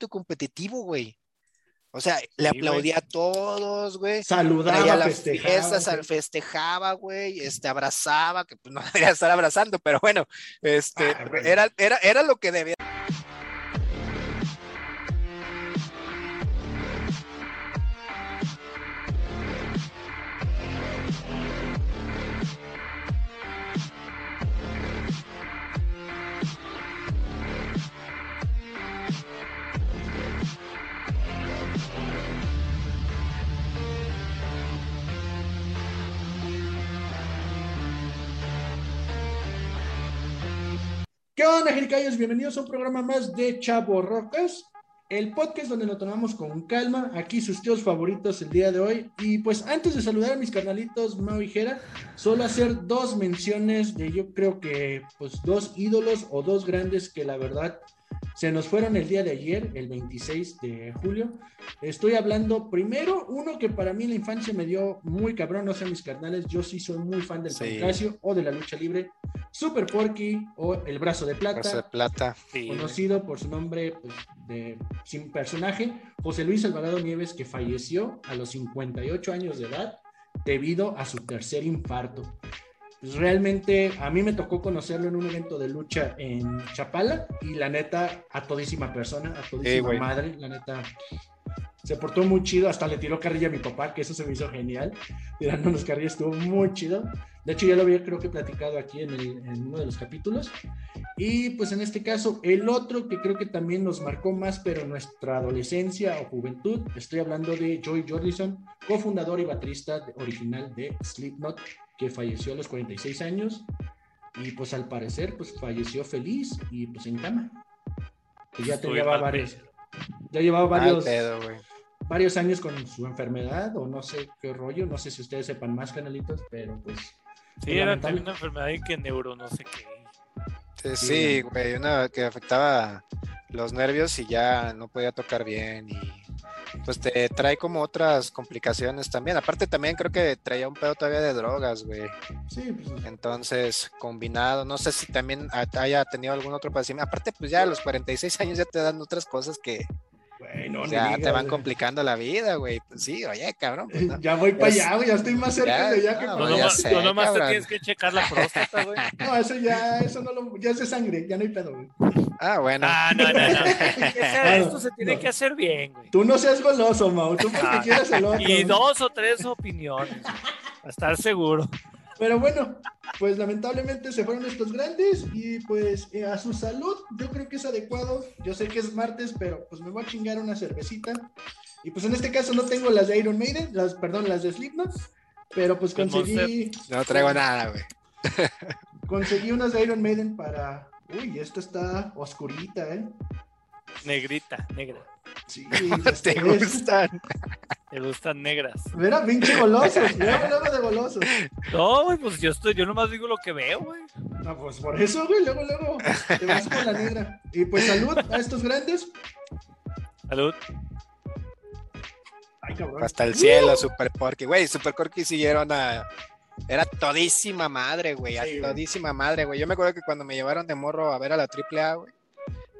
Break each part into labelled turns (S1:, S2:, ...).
S1: espíritu competitivo, güey. O sea, le aplaudía a todos, güey.
S2: Saludaba,
S1: a las
S2: festejaba,
S1: fiestas,
S2: güey.
S1: festejaba, güey, este, abrazaba, que pues no debería estar abrazando, pero bueno, este,
S2: Ah,
S1: era, era, era lo que debía.
S2: ¿Qué onda, Jericayos? Bienvenidos a un programa más de Chavo Rocas, el podcast donde lo tomamos con calma. Aquí sus tíos favoritos el día de hoy. Y pues antes de saludar a mis carnalitos Mau y Jera, solo hacer dos menciones de yo creo que pues dos ídolos o dos grandes que la verdad se nos fueron el día de ayer, el 26 de julio. Estoy hablando primero, uno que para mí en la infancia me dio muy cabrón, no sé mis carnales, yo sí soy muy fan del
S1: Sí.
S2: O de la lucha libre, Super Porky o El Brazo de Plata,
S1: Brazo de plata.
S3: Sí,
S2: conocido por su nombre pues, de sin personaje, José Luis Alvarado Nieves, que falleció a los 58 años de edad debido a su tercer infarto. Pues realmente a mí me tocó conocerlo en un evento de lucha en Chapala y la neta, a todísima persona, a todísima
S1: güey.
S2: madre, la neta. Se portó muy chido, hasta le tiró carrilla a mi papá, que eso se me hizo genial. Tirándonos carrilla estuvo muy chido. De hecho, ya lo había creo que platicado aquí en, el- en uno de los capítulos. Y pues en este caso, el otro que creo que también nos marcó más, pero nuestra adolescencia o juventud, estoy hablando de Joey Jordison, cofundador y baterista original de Slipknot, que falleció a los 46 años y pues al parecer pues falleció feliz y pues en cama. Que ya
S3: Estuve
S2: llevaba varios, ya llevaba varios,
S1: pedo, güey.
S2: varios años con su enfermedad o no sé qué rollo, no sé si ustedes sepan más canalitos, pero pues
S3: Sí, era
S2: lamentable.
S3: también una enfermedad y que neuro, no sé qué.
S1: Sí,
S2: Sí,
S1: sí, güey, una que afectaba los nervios y ya no podía tocar bien y pues te trae como otras complicaciones también. Aparte también creo que traía un pedo todavía de drogas, güey.
S2: sí, pues
S1: Entonces, combinado, no sé si también ha- haya tenido algún otro padecimiento. Aparte, pues ya a los 46 años ya te dan otras cosas que
S2: güey, no, ni
S1: ya te
S2: digas,
S1: van
S2: güey.
S1: complicando la vida, güey. Pues sí, oye, cabrón. pues, no.
S2: Ya voy para allá, güey, ya estoy más cerca
S1: Ya,
S2: de allá que
S1: no,
S3: nomás,
S1: sé,
S3: no nomás te tienes que checar la próstata, güey.
S2: No, eso ya, eso no lo, ya es de sangre, ya no hay pedo, güey.
S1: Ah, bueno.
S3: Ah, no, no, no. Esto se tiene
S2: no.
S3: que hacer bien, güey.
S2: Tú no seas goloso, Mau, tú porque
S3: Ah,
S2: quieras el otro.
S3: Y dos o tres opiniones. A estar seguro.
S2: Pero bueno, pues lamentablemente se fueron estos grandes y pues eh, a su salud yo creo que es adecuado. Yo sé que es martes, pero pues me voy a chingar una cervecita. Y pues en este caso no tengo las de Iron Maiden, las, perdón, las de Slipknot, pero pues
S3: Con
S2: conseguí,
S1: No traigo nada, güey.
S2: conseguí unas de Iron Maiden para... Uy, esta está oscurita, ¿eh?
S3: Negrita, negra.
S2: Sí,
S1: ¿Te
S2: es-
S1: gustan?
S3: Te gustan negras.
S2: Mira, pinche golosos, luego, luego de golosos.
S3: No, güey, pues yo estoy, yo nomás digo lo que veo, güey.
S2: No, pues por eso, güey, luego, luego te vas con la negra. Y pues salud a estos grandes.
S3: Salud.
S2: Ay, cabrón.
S1: Hasta el cielo, Super Porky. Güey, Super Porky siguieron a. Era todísima madre, güey. a
S2: Sí, güey.
S1: todísima madre, güey. Yo me acuerdo que cuando me llevaron de morro a ver a la AAA, güey.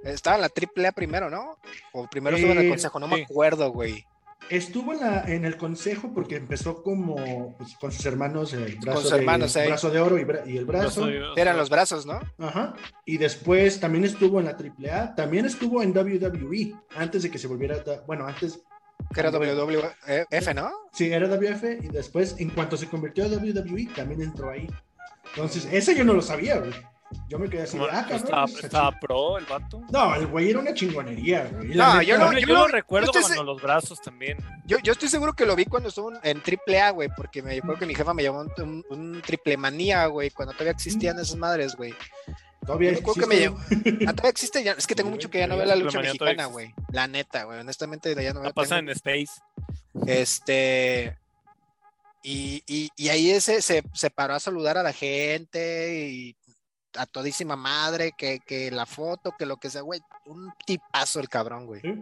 S1: Estaba en la AAA primero, ¿no? O primero estuvo en el
S2: Eh,
S1: consejo, no me acuerdo, güey.
S2: Estuvo en, la, en el consejo porque empezó como pues, con sus hermanos, el brazo,
S1: sus
S2: de,
S1: hermanos, ahí.
S2: brazo de oro y, bra- y el brazo.
S1: Eran los brazos, ¿no?
S2: Ajá. Y después también estuvo en la AAA, también estuvo en WWE, antes de que se volviera, bueno, antes
S1: Que era WWF, ¿no?
S2: sí era WF y después en cuanto se convirtió a WWE también entró ahí. Entonces, ese yo no lo sabía, güey. Yo me quedé así,
S3: como-
S2: ah, cabrón,
S3: estaba,
S2: pues, está
S3: estaba pro el vato.
S2: No, el güey era una chingonería, güey.
S1: No, yo no-
S3: Yo,
S1: lo-
S3: lo recuerdo
S1: yo
S3: cuando los brazos también.
S1: Yo, yo estoy seguro que lo vi cuando estuvo en AAA, güey, porque me acuerdo que mi jefa me llamó un, un, un triple manía, güey, cuando todavía existían esas madres, güey.
S2: Todavía
S1: acuerdo que me
S2: existe-
S1: Ah, todavía existe, ya- es que tengo
S2: Sí,
S1: mucho que ya no veo la
S3: Triple
S1: lucha mexicana, güey. La neta, güey, honestamente ya no
S3: La
S1: veo.
S3: pasa
S1: tengo-
S3: en Space.
S1: Este. Y, y, y ahí ese se, se paró a saludar a la gente y a todísima madre, que, que la foto, que lo que sea, güey. Un tipazo el cabrón, güey.
S2: ¿Sí?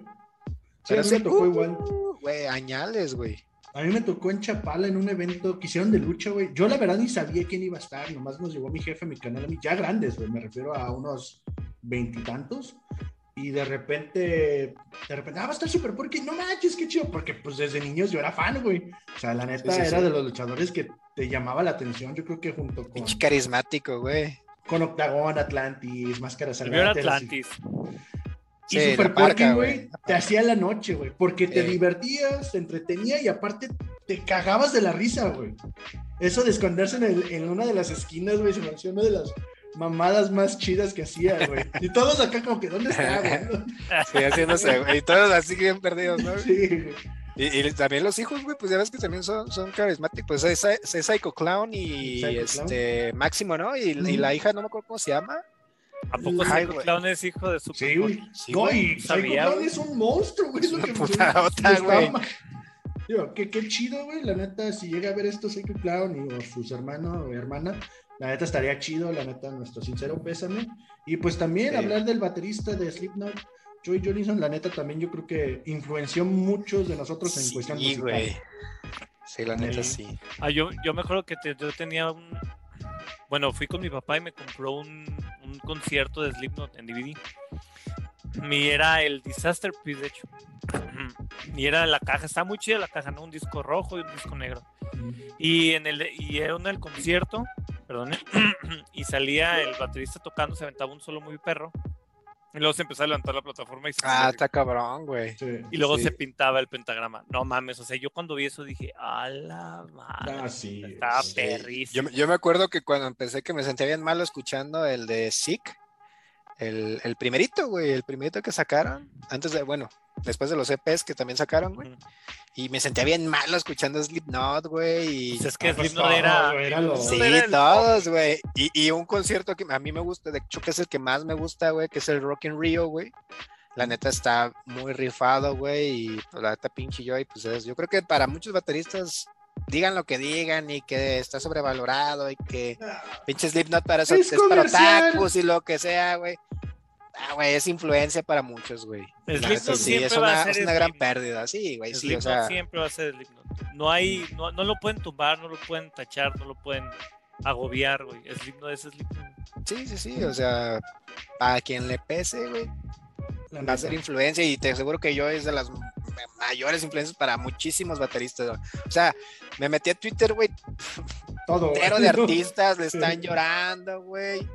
S2: Sí,
S1: Pero
S2: a mí me tocó
S1: uh,
S2: igual.
S1: Güey, añales, güey.
S2: A mí me tocó en Chapala en un evento que hicieron de lucha, güey. Yo la verdad ni sabía quién iba a estar, nomás nos llevó mi jefe mi canal, a mí, ya grandes, güey, me refiero a unos veintitantos. Y, de repente de repente, ah, va a estar Super Porky, no manches, qué chido, porque pues desde niños yo era fan, güey. O sea, la neta
S1: Sí, sí,
S2: era de los luchadores que te llamaba la atención, yo creo que junto con,
S1: Pinche carismático, güey.
S2: Con Octagon, Atlantis,
S3: era
S2: Salvajes.
S3: Atlantis.
S2: Y
S1: Sí,
S2: Super Porky,
S1: güey.
S2: te hacía la noche, güey, porque te divertías, te entretenía y aparte te cagabas de la risa, güey. Eso de esconderse en, el- en una de las esquinas, güey, se me hacía una de las mamadas más chidas que hacía, güey. Y todos acá como que, ¿dónde está, güey?
S1: Sí, haciéndose, güey. Y todos así bien perdidos, ¿no?
S2: Sí, güey.
S1: Y, y también los hijos, güey, pues ya ves que también son, son carismáticos. Pues es, es Psycho Clown y
S2: Psycho
S1: este Máximo, ¿no? Y, y la hija, no me acuerdo cómo se llama.
S3: ¿A poco
S1: Ay,
S3: Psycho. Clown es hijo de Super
S2: Sí, güey.
S1: Sí,
S2: no,
S1: güey.
S2: y Psycho
S3: sabía,
S2: Clown es un monstruo, güey. Es lo que
S1: güey.
S2: Digo, qué, qué chido, güey. La neta, si llega a ver esto Psycho Clown y, o sus hermanos o hermana, la neta estaría chido, la neta, nuestro sincero pésame. Y pues también
S1: Sí.
S2: hablar del baterista de Slipknot, Joey Jordison, la neta también yo creo que influenció muchos de nosotros en cuestión
S1: Sí,
S2: musical.
S1: güey. Sí, la neta
S3: Sí.
S1: sí.
S3: Ah, yo, yo me acuerdo que te- yo tenía un. Bueno, fui con mi papá y me compró un, un concierto de Slipknot en DVD. Y era el Disaster Piece, de hecho. Y era la caja, está muy chida la caja, ¿no? Un disco rojo y un disco negro. Y en el y era en el concierto, perdón, y salía el baterista tocando, se aventaba un solo muy perro. Y luego se empezó a levantar la plataforma y se
S1: Ah, está cabrón, güey.
S2: Sí.
S3: y luego
S1: sí.
S3: se pintaba el pentagrama. No mames, o sea, yo cuando vi eso dije, a la madre.
S2: Ah, sí.
S3: Estaba
S2: sí.
S3: perrísimo.
S1: Yo, me- yo me acuerdo que cuando empecé que me sentía bien malo escuchando el de Sick, el, el primerito, güey, el primerito que sacaron, antes de, bueno, después de los EPs que también sacaron, güey, y me sentía bien malo escuchando Slipknot, güey, y...
S3: Pues es que
S2: Ah, pues
S3: Slipknot
S2: todo,
S3: era.
S2: lo-
S1: Sí,
S3: era el-
S1: todos, güey. Y, y un concierto que a mí me gusta, de hecho que es el que más me gusta, güey, que es el Rock in Rio, güey. La neta está muy rifado, güey, y pues, la neta pinche Joy, pues es, yo creo que para muchos bateristas, digan lo que digan y que está sobrevalorado y que pinche Slipknot para eso
S2: Es
S1: es, para otakus y lo que sea, güey. Ah, güey, es influencia para muchos, güey. La
S3: Slipknot
S1: sí,
S3: siempre
S1: es
S3: va a
S1: una,
S3: ser
S1: es una gran pérdida, sí, güey, sí, o sea,
S3: siempre va a ser Slipknot. No hay, no, no lo pueden tumbar, no lo pueden tachar, no lo pueden agobiar, güey. Slipknot es Slipknot.
S1: sí, sí, sí, o sea, a quien le pese, güey, va a ser influencia y te aseguro que yo es de las mayores influencias para muchísimos bateristas. güey. O sea, me metí a Twitter, güey,
S2: Todo.
S1: entero de artistas, le
S2: Sí.
S1: están llorando, güey.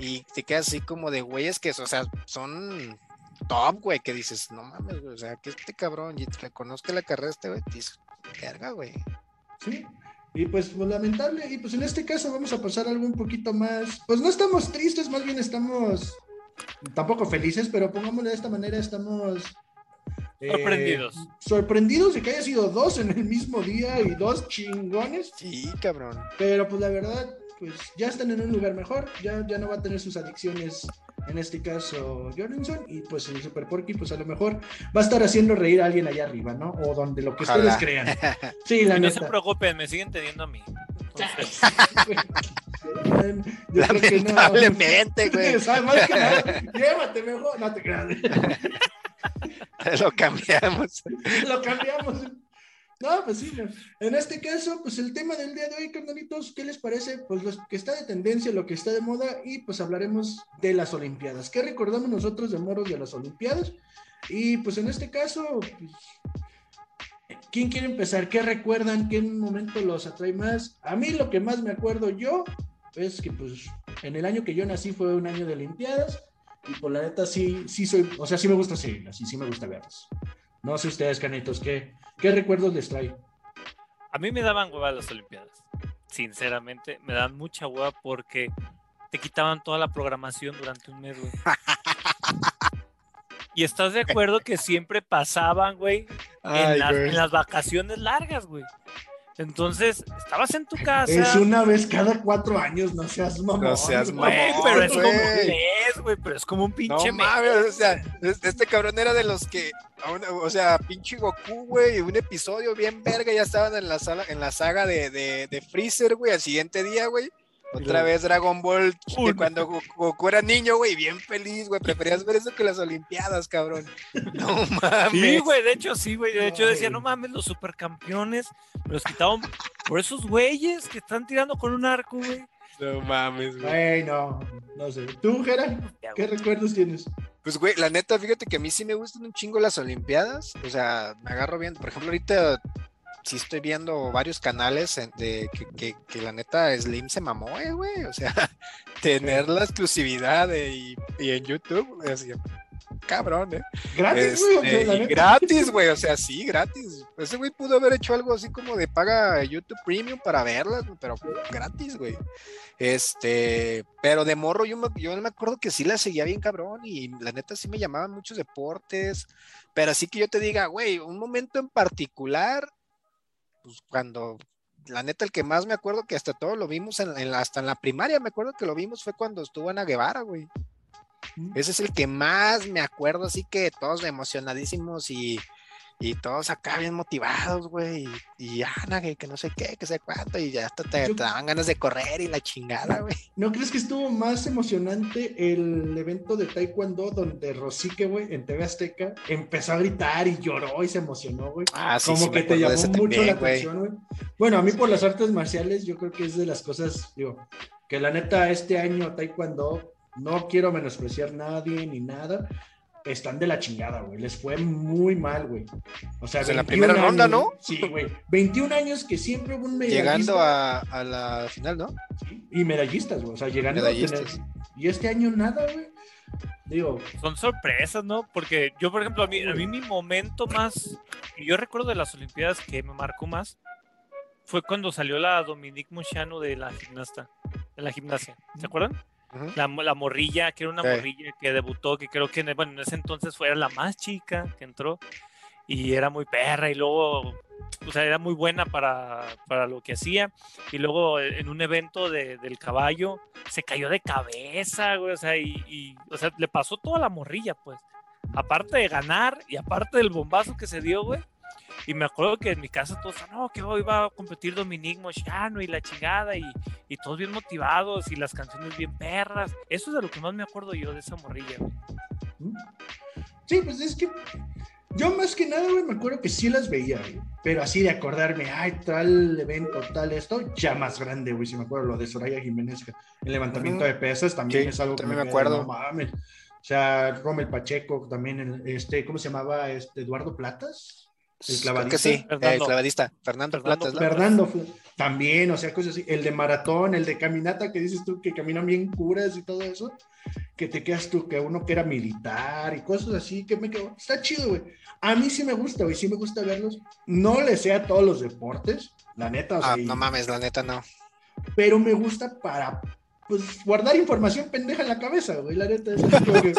S1: Y te quedas así como de güeyes que, o sea, son top, güey, que dices, no mames, güey, o sea, que este cabrón, y te conozco la carrera de este, güey, dices, verga, güey.
S2: Sí. Y pues, pues, lamentable. Y pues en este caso vamos a pasar algo un poquito más. Pues no estamos tristes, más bien estamos tampoco felices, pero pongámoslo de esta manera, estamos eh,
S3: Sorprendidos.
S2: sorprendidos de que haya sido dos en el mismo día y dos chingones.
S1: Sí, cabrón.
S2: Pero pues la verdad, pues ya están en un lugar mejor, ya, ya no va a tener sus adicciones, en este caso Jorgensen, y pues el Super Porky, pues a lo mejor va a estar haciendo reír a alguien allá arriba, ¿no? O donde lo que
S1: Ojalá.
S2: ustedes crean. Sí, la
S3: Y no se preocupen, me siguen teniendo a mí. Entonces,
S2: Yo creo que no.
S1: Lamentablemente, güey.
S2: ¿Sabes? Más que nada, llévate mejor, no te creas.
S1: Lo cambiamos.
S2: Lo cambiamos. No, pues sí, en este caso, pues el tema del día de hoy, carnalitos, ¿qué les parece? Pues lo que está de tendencia, lo que está de moda, y pues hablaremos de las Olimpiadas. ¿Qué recordamos nosotros de moros de las Olimpiadas? Y pues en este caso, pues, ¿quién quiere empezar? ¿Qué recuerdan? ¿Qué momento los atrae más? A mí lo que más me acuerdo yo es que pues en el año que yo nací fue un año de Olimpiadas, y por la neta sí, sí soy, o sea, sí me gusta seguirlas, y sí me gusta verlas. No sé ustedes, canitos, ¿qué, qué recuerdos les trae?
S3: a mí me daban hueva las Olimpiadas. Sinceramente, me dan mucha hueva porque te quitaban toda la programación durante un mes, güey. Y estás de acuerdo que siempre pasaban, güey, en,
S1: Ay,
S3: las,
S1: güey.
S3: en las vacaciones largas, güey. Entonces, estabas en tu casa.
S2: Es una vez cada cuatro años, no seas mamón.
S1: No seas mamón,
S3: pero es como un
S1: güey.
S3: mes, güey, pero es como un
S1: No
S3: pinche mes.
S1: mames, o sea, es- este cabrón era de los que, o sea, pinche Goku, güey, un episodio bien verga, ya estaban en la sala, en la saga de, de, de Freezer, güey, al siguiente día, güey. Otra vez Dragon Ball, de
S3: Uy.
S1: cuando Go- Goku era niño, güey, bien feliz, güey. Preferías ver eso que las Olimpiadas, cabrón. No mames.
S3: Sí, güey, de hecho sí, güey. De hecho decía, no mames, los supercampeones, me los quitaban por esos güeyes que están tirando con un arco, güey.
S1: No mames, güey.
S2: Ay, no, no sé. ¿Tú, Jera? ¿Qué recuerdos tienes?
S1: Pues, güey, la neta, fíjate que a mí sí me gustan un chingo las Olimpiadas. O sea, me agarro bien. Por ejemplo, ahorita sí estoy viendo varios canales de que, que- que la neta Slim se mamó, eh, güey. O sea, tener la exclusividad de- y, y en YouTube, así, cabrón, eh.
S2: Gratis, güey.
S1: Este,
S2: la
S1: y
S2: neta.
S1: gratis, güey, o sea, sí, gratis. Ese güey pudo haber hecho algo así como de paga YouTube Premium para verlas, güey, pero gratis, güey. Este, pero de morro yo me, yo me acuerdo que sí la seguía bien cabrón y la neta sí me llamaban muchos deportes, pero así que yo te diga, güey, un momento en particular, pues cuando, la neta el que más me acuerdo que hasta todo lo vimos en, en la- hasta en la primaria, me acuerdo que lo vimos fue cuando estuvo Ana Guevara, güey. Ese es el que más me acuerdo, así que todos emocionadísimos y, y todos acá bien motivados, güey. Y, y Ana, que, que no sé qué, que sé cuánto, y ya hasta te,
S2: Yo-
S1: te daban ganas de correr y la chingada, güey.
S2: ¿No crees que estuvo más emocionante el evento de Taekwondo donde Rosique, güey, en TV Azteca, empezó a gritar y lloró y se emocionó, güey?
S1: Ah, sí,
S2: Como
S1: sí, me
S2: que te llamó mucho
S1: también,
S2: la
S1: güey.
S2: atención, güey. Bueno, a mí por las artes marciales, yo creo que es de las cosas, digo, que la neta este año Taekwondo, no quiero menospreciar a nadie ni nada, están de la chingada, güey. Les fue muy mal, güey. O sea,
S1: Pues en la
S2: 21
S1: primera ronda, ¿no?
S2: Sí, güey. 21 años que siempre hubo un medallista.
S1: Llegando a, a la final, ¿no?
S2: Sí, Y medallistas, güey. O sea, llegando a tener-
S1: Medallistas.
S2: Y este año nada, güey. Digo,
S3: Son sorpresas, ¿no? Porque yo, por ejemplo, a mí, a mí mi momento más, que yo recuerdo de las Olimpiadas que me marcó más, fue cuando salió la Dominique Mochano de la gimnasta, de la gimnasia. ¿Se acuerdan? La, la morrilla, que era una
S1: Sí.
S3: morrilla que debutó, que creo que en, bueno, en ese entonces fue la más chica que entró y era muy perra y luego, o sea, era muy buena para, para lo que hacía. Y luego en un evento de- del caballo se cayó de cabeza, güey, o sea, y, y, o sea, le pasó toda la morrilla, pues. Aparte de ganar y aparte del bombazo que se dio, güey. Y me acuerdo que en mi casa todos, no, que hoy va a competir Dominique Mochano y la chingada, y, y todos bien motivados y las canciones bien perras. Eso es de lo que más me acuerdo yo de esa morrilla, güey.
S2: Sí, pues es que yo más que nada, güey, me acuerdo que sí las veía, güey. Pero así de acordarme, ay, tal evento, tal esto, ya más grande, güey. Si me acuerdo lo de Soraya Jiménez, el levantamiento de pesas también
S1: Sí,
S2: es algo que
S1: me
S2: de,
S1: acuerdo.
S2: No mames. O sea, Rommel Pacheco, también, el- este, ¿cómo se llamaba? Este, Eduardo Platas. El
S1: Creo que
S2: clavadista.
S1: sí, el
S3: Fernando.
S1: clavadista, Fernando,
S3: Fernando
S1: ¿no?
S2: Fernando también, o sea, cosas así. El de maratón, el de caminata que dices tú que caminan bien curas y todo eso. Que te quedas tú, que uno que era militar y cosas así, que me quedo. Está chido, güey. A mí sí me gusta, güey, sí me gusta verlos. No le sé a todos los deportes, la neta, o sea,
S1: Ah,
S2: y-
S1: no mames, la neta no.
S2: pero me gusta para, pues, guardar información pendeja en la cabeza, güey, la neta. Es que-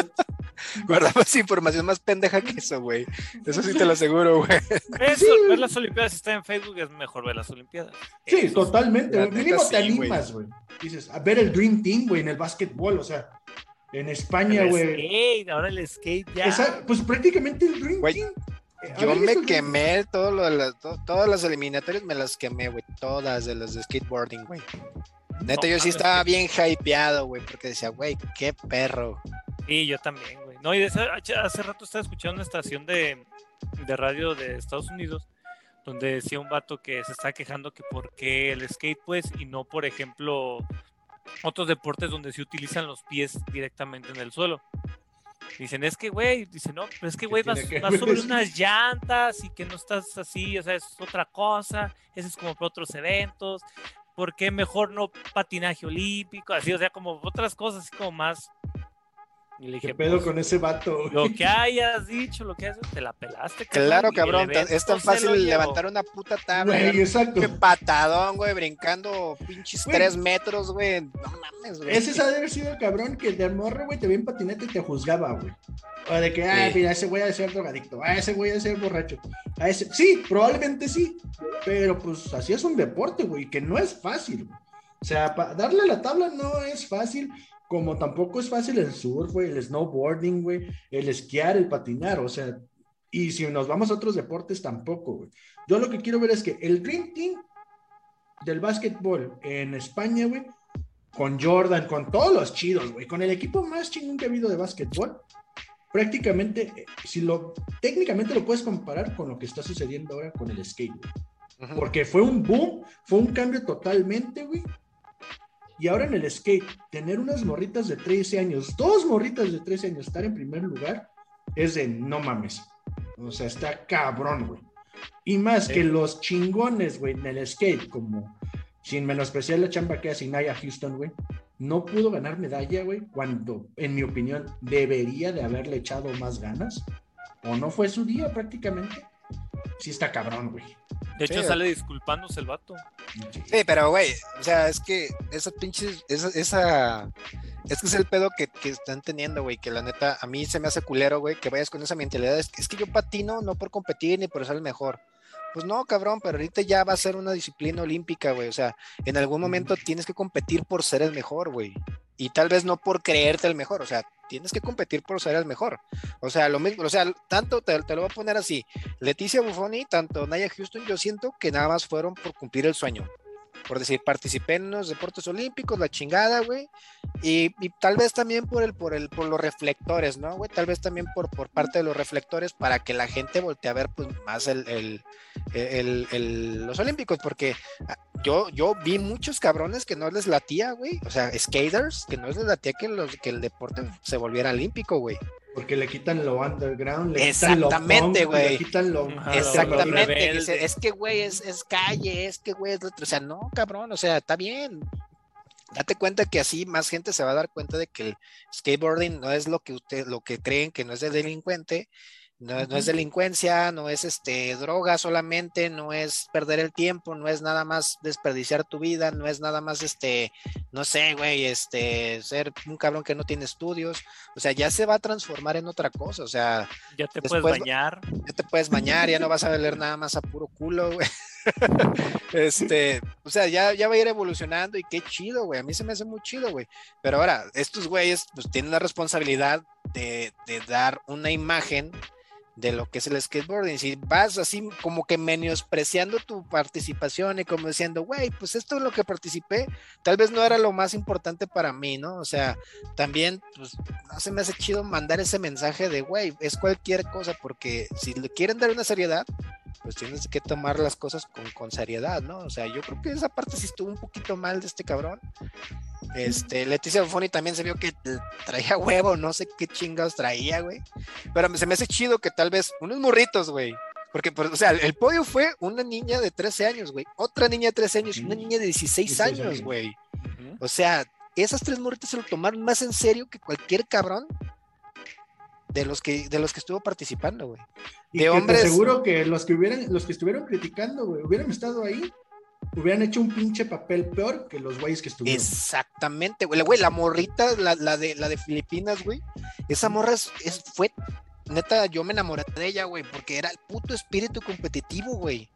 S1: Guardabas información más pendeja que eso, güey. Eso sí te lo aseguro, güey.
S3: Eso, ver las Olimpiadas, si está en Facebook, es mejor ver las Olimpiadas.
S2: Sí,
S3: Eso
S2: totalmente. Mínimo te
S1: sí,
S2: animas, güey. Dices, a ver el Dream Team, güey, en el básquetbol, o sea, en España,
S3: El
S2: güey.
S3: skate, ahora el skate ya.
S2: Esa- pues prácticamente el Dream Team.
S1: Yo
S2: ¿habían
S1: me quemé todo lo de las, to- todas las eliminatorias, me las quemé, güey. Todas de las de skateboarding, güey. Neta,
S3: No
S1: yo sí estaba bien hypeado, güey, porque decía, güey, qué perro.
S3: Sí, yo también, güey. No, y de esa- hace rato estaba escuchando una estación de, de radio de Estados Unidos donde decía un vato que se está quejando que por qué el skate, pues, y no, por ejemplo, otros deportes donde se utilizan los pies directamente en el suelo. Dicen, es que, güey, dice, no, pero es que,
S2: ¿Qué
S3: güey, vas,
S2: que
S3: vas sobre
S2: eso?
S3: unas llantas y que no estás así, o sea, es otra cosa, ese es como para otros eventos, ¿por qué mejor no patinaje olímpico? Así, o sea, como otras cosas, así como más... Y le
S2: ¿Qué pedo
S3: pues,
S2: con ese vato? güey?
S3: lo que hayas dicho, lo que hayas, te la pelaste.
S1: Claro, cabrón, ta-
S3: evento
S1: es tan fácil levantar una puta tabla.
S2: Güey, exacto.
S1: un patadón, güey, brincando pinches
S2: Güey.
S1: tres metros, güey. No mames, güey.
S2: Ese de haber sido el cabrón que de morro, güey, te veía en patinete y te juzgaba, güey. O de que, ah,
S1: Sí.
S2: mira, ese güey ha de ser drogadicto, ah, ese güey ha de ser borracho. A ese... Sí, probablemente sí, pero pues así es un deporte, güey, que no es fácil. güey. O sea, darle a la tabla no es fácil, como tampoco es fácil el surf, güey, el snowboarding, güey, el esquiar, el patinar, o sea, y si nos vamos a otros deportes tampoco, güey. Yo lo que quiero ver es que el Dream Team del básquetbol en España, güey, con Jordan, con todos los chidos, güey, con el equipo más chingón que ha habido de básquetbol, prácticamente, eh, si lo, técnicamente lo puedes comparar con lo que está sucediendo ahora con el skate, güey. Porque fue un boom, fue un cambio totalmente, güey. Y ahora en el skate, tener unas morritas de 13 años, dos morritas de 13 años, estar en primer lugar, es de no mames. O sea, está cabrón, güey. Y más que los chingones, güey, en el skate, como sin menospreciar la chamba que hace Naya Houston, güey, no pudo ganar medalla, güey, cuando, en mi opinión, debería de haberle echado más ganas. O no fue su día prácticamente. Sí está cabrón, güey.
S3: De hecho,
S1: Sí.
S3: sale disculpándose el vato.
S1: Sí, pero güey, o sea, es que esa pinche, esa, esa, es que es el pedo que, que están teniendo, güey, que la neta, a mí se me hace culero, güey, que vayas con esa mentalidad, es, es que yo patino no por competir ni por ser el mejor. Pues no, cabrón, pero ahorita ya va a ser una disciplina olímpica, güey, o sea, en algún momento tienes que competir por ser el mejor, güey, y tal vez no por creerte el mejor, o sea, tienes que competir por ser el mejor. O sea, lo mismo, o sea, tanto te, te lo voy a poner así, Leticia Buffoni, tanto Naya Houston, yo siento que nada más fueron por cumplir el sueño por decir, participé en los deportes olímpicos, la chingada, güey, y, tal vez también por el, por el, por los reflectores, ¿no, güey? Tal vez también por, por parte de los reflectores para que la gente voltee a ver pues más el, el, el- el- los olímpicos, porque ah, yo, yo vi muchos cabrones que no les latía, güey, o sea, skaters, que no les latía que, los, que el deporte se volviera olímpico, güey.
S2: Porque le quitan lo underground, le quitan lo
S1: Exactamente, güey.
S2: Le quitan lo.
S3: Ajá,
S1: Exactamente, dice, es que güey, es, es calle, es que güey, es lo otro. o sea, no, cabrón, o sea, está bien. Date cuenta que así más gente se va a dar cuenta de que el skateboarding no es lo que usted, lo que creen que no es de delincuente, no, es- no es delincuencia, no es este droga solamente, no es perder el tiempo, no es nada más desperdiciar tu vida, no es nada más este, no sé, güey, este, ser un cabrón que no tiene estudios, o sea, ya se va a transformar en otra cosa, o sea,
S3: Ya te
S1: Después-
S3: puedes bañar.
S1: ya te puedes bañar, ya no vas a valer nada más a puro culo, güey. Este, o sea, ya, ya va a ir evolucionando y qué chido, güey. A mí se me hace muy chido, güey. Pero ahora, estos güeyes, pues tienen la responsabilidad de, de dar una imagen de lo que es el skateboarding. Si vas así como que menospreciando tu participación y como diciendo, güey, pues esto es lo que participé, tal vez no era lo más importante para mí, ¿no? O sea, también, pues, no se me hace chido mandar ese mensaje de, güey, es cualquier cosa, porque si le quieren dar una seriedad, pues tienes que tomar las cosas con, con seriedad, ¿no? O sea, yo creo que esa parte sí estuvo un poquito mal de este cabrón. Este, Leticia Buffoni también se vio que traía huevo, no sé qué chingados traía, güey. Pero se me hace chido que tal vez unos morritos, güey. Porque, pues, o sea, el podio fue una niña de 13 años, güey. Otra niña de 13 años y una niña de 16
S2: 16
S1: años, güey.
S3: Ujú.
S1: O sea, esas tres morritas se lo tomaron más en serio que cualquier cabrón de los que, de los que estuvo participando, güey. De hombres-
S2: aseguro que los que hubieran, los que estuvieron criticando, güey, hubieran estado ahí, hubieran hecho un pinche papel peor que los güeyes que estuvieron.
S1: Exactamente, güey. La- Güey, la morrita, la, la de, la de Filipinas, güey. Esa morra es, es- fue, neta, yo me enamoré de ella, güey, porque era el puto espíritu competitivo, güey.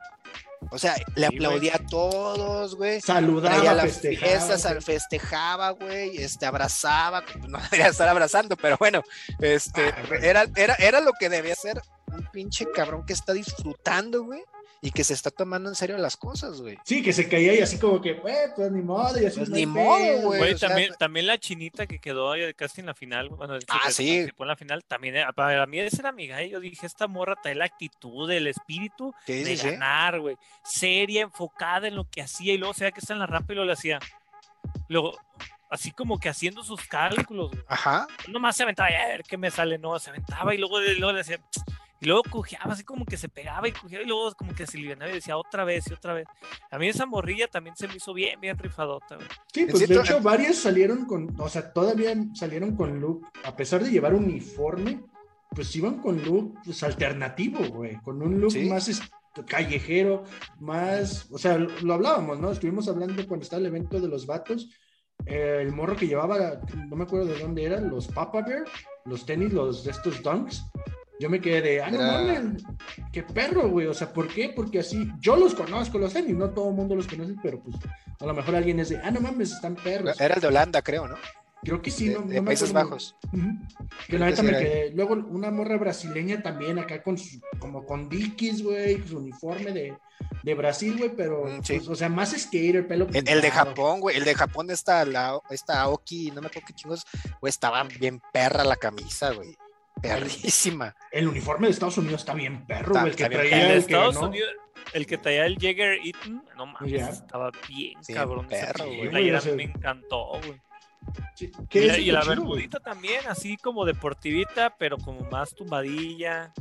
S1: O sea, le
S3: Sí,
S1: aplaudía a todos, güey.
S2: Saludaba,
S1: Traía las
S2: festejaba.
S1: fiestas, al- festejaba, güey, este, abrazaba, pues, no debería estar abrazando, pero bueno, este,
S2: Ah,
S1: era, era, era lo que debía ser un pinche cabrón que está disfrutando, güey, y que se está tomando en serio las cosas, güey.
S2: Sí, que se caía y así como que, güey, pues ni modo, y así
S1: Pues ni modo, güey.
S3: Güey,
S1: o sea,
S3: también, también la chinita que quedó ahí casi en la final, bueno, hecho,
S1: Ah,
S3: que
S1: sí.
S3: participó en la final, también era- para mí esa era mi gallo, yo dije, esta morra trae la actitud, el espíritu de ganar, güey, seria, enfocada en lo que hacía, y luego se veía que está en la rampa y luego le hacía, luego, así como que haciendo sus cálculos, güey.
S1: Ajá.
S3: nomás se aventaba, "Ay, a ver qué me sale, no, se aventaba y luego, luego le hacía, y luego cojeaba, así como que se pegaba y cojeaba y luego como que se alivianaba y decía otra vez y otra vez. A mí esa morrilla también se me hizo bien, bien rifadota, güey.
S2: Sí, pues de
S1: cierto-
S2: hecho varias salieron con, o sea, todavía salieron con look, a pesar de llevar uniforme, pues iban con look pues, alternativo, güey, con un look
S1: Sí.
S2: más es- callejero, más, o sea, lo, hablábamos, ¿no? Estuvimos hablando cuando estaba el evento de los vatos, eh, el morro que llevaba, no me acuerdo de dónde eran, los Papa Bear, los tenis, los de estos dunks. Yo me quedé de, ah, no mames, qué perro, güey. O sea, ¿por qué? Porque así, yo los conozco, los tenis, no todo el mundo los conoce, pero pues a lo mejor alguien es de, ah, no mames, están perros.
S1: Era el de Holanda, creo, ¿no?
S2: Creo que sí,
S1: de,
S2: no,
S1: de
S2: no
S1: Países. Bajos.
S2: Ujú. Que
S1: Creo
S2: la
S1: que
S2: neta me quedé. Luego una morra brasileña también acá con su, como con Dickies, güey, su uniforme de, de Brasil, güey, pero,
S1: Mm, sí.
S2: pues, o sea, más skater, pelo
S1: El, el de
S2: pintado.
S1: Japón, güey. El de Japón está la, esta Aoki, no me acuerdo qué chingos, güey, estaba bien perra la camisa, güey. Perrísima.
S2: El uniforme de Estados Unidos está bien perro,
S1: Está-
S2: güey, el que traía
S3: El de
S2: el que
S3: Estados
S2: ganó.
S3: Unidos, el que traía el Jäger Eaton, no mames, estaba bien
S1: Sí,
S3: cabrón.
S1: perro, güey.
S3: playera, me encantó, güey.
S2: Sí,
S3: Y
S2: ¿qué
S3: la,
S2: es
S3: y
S2: lo
S3: la
S2: chido, güey?
S3: bermudita también, así como deportivita, pero como más tumbadilla.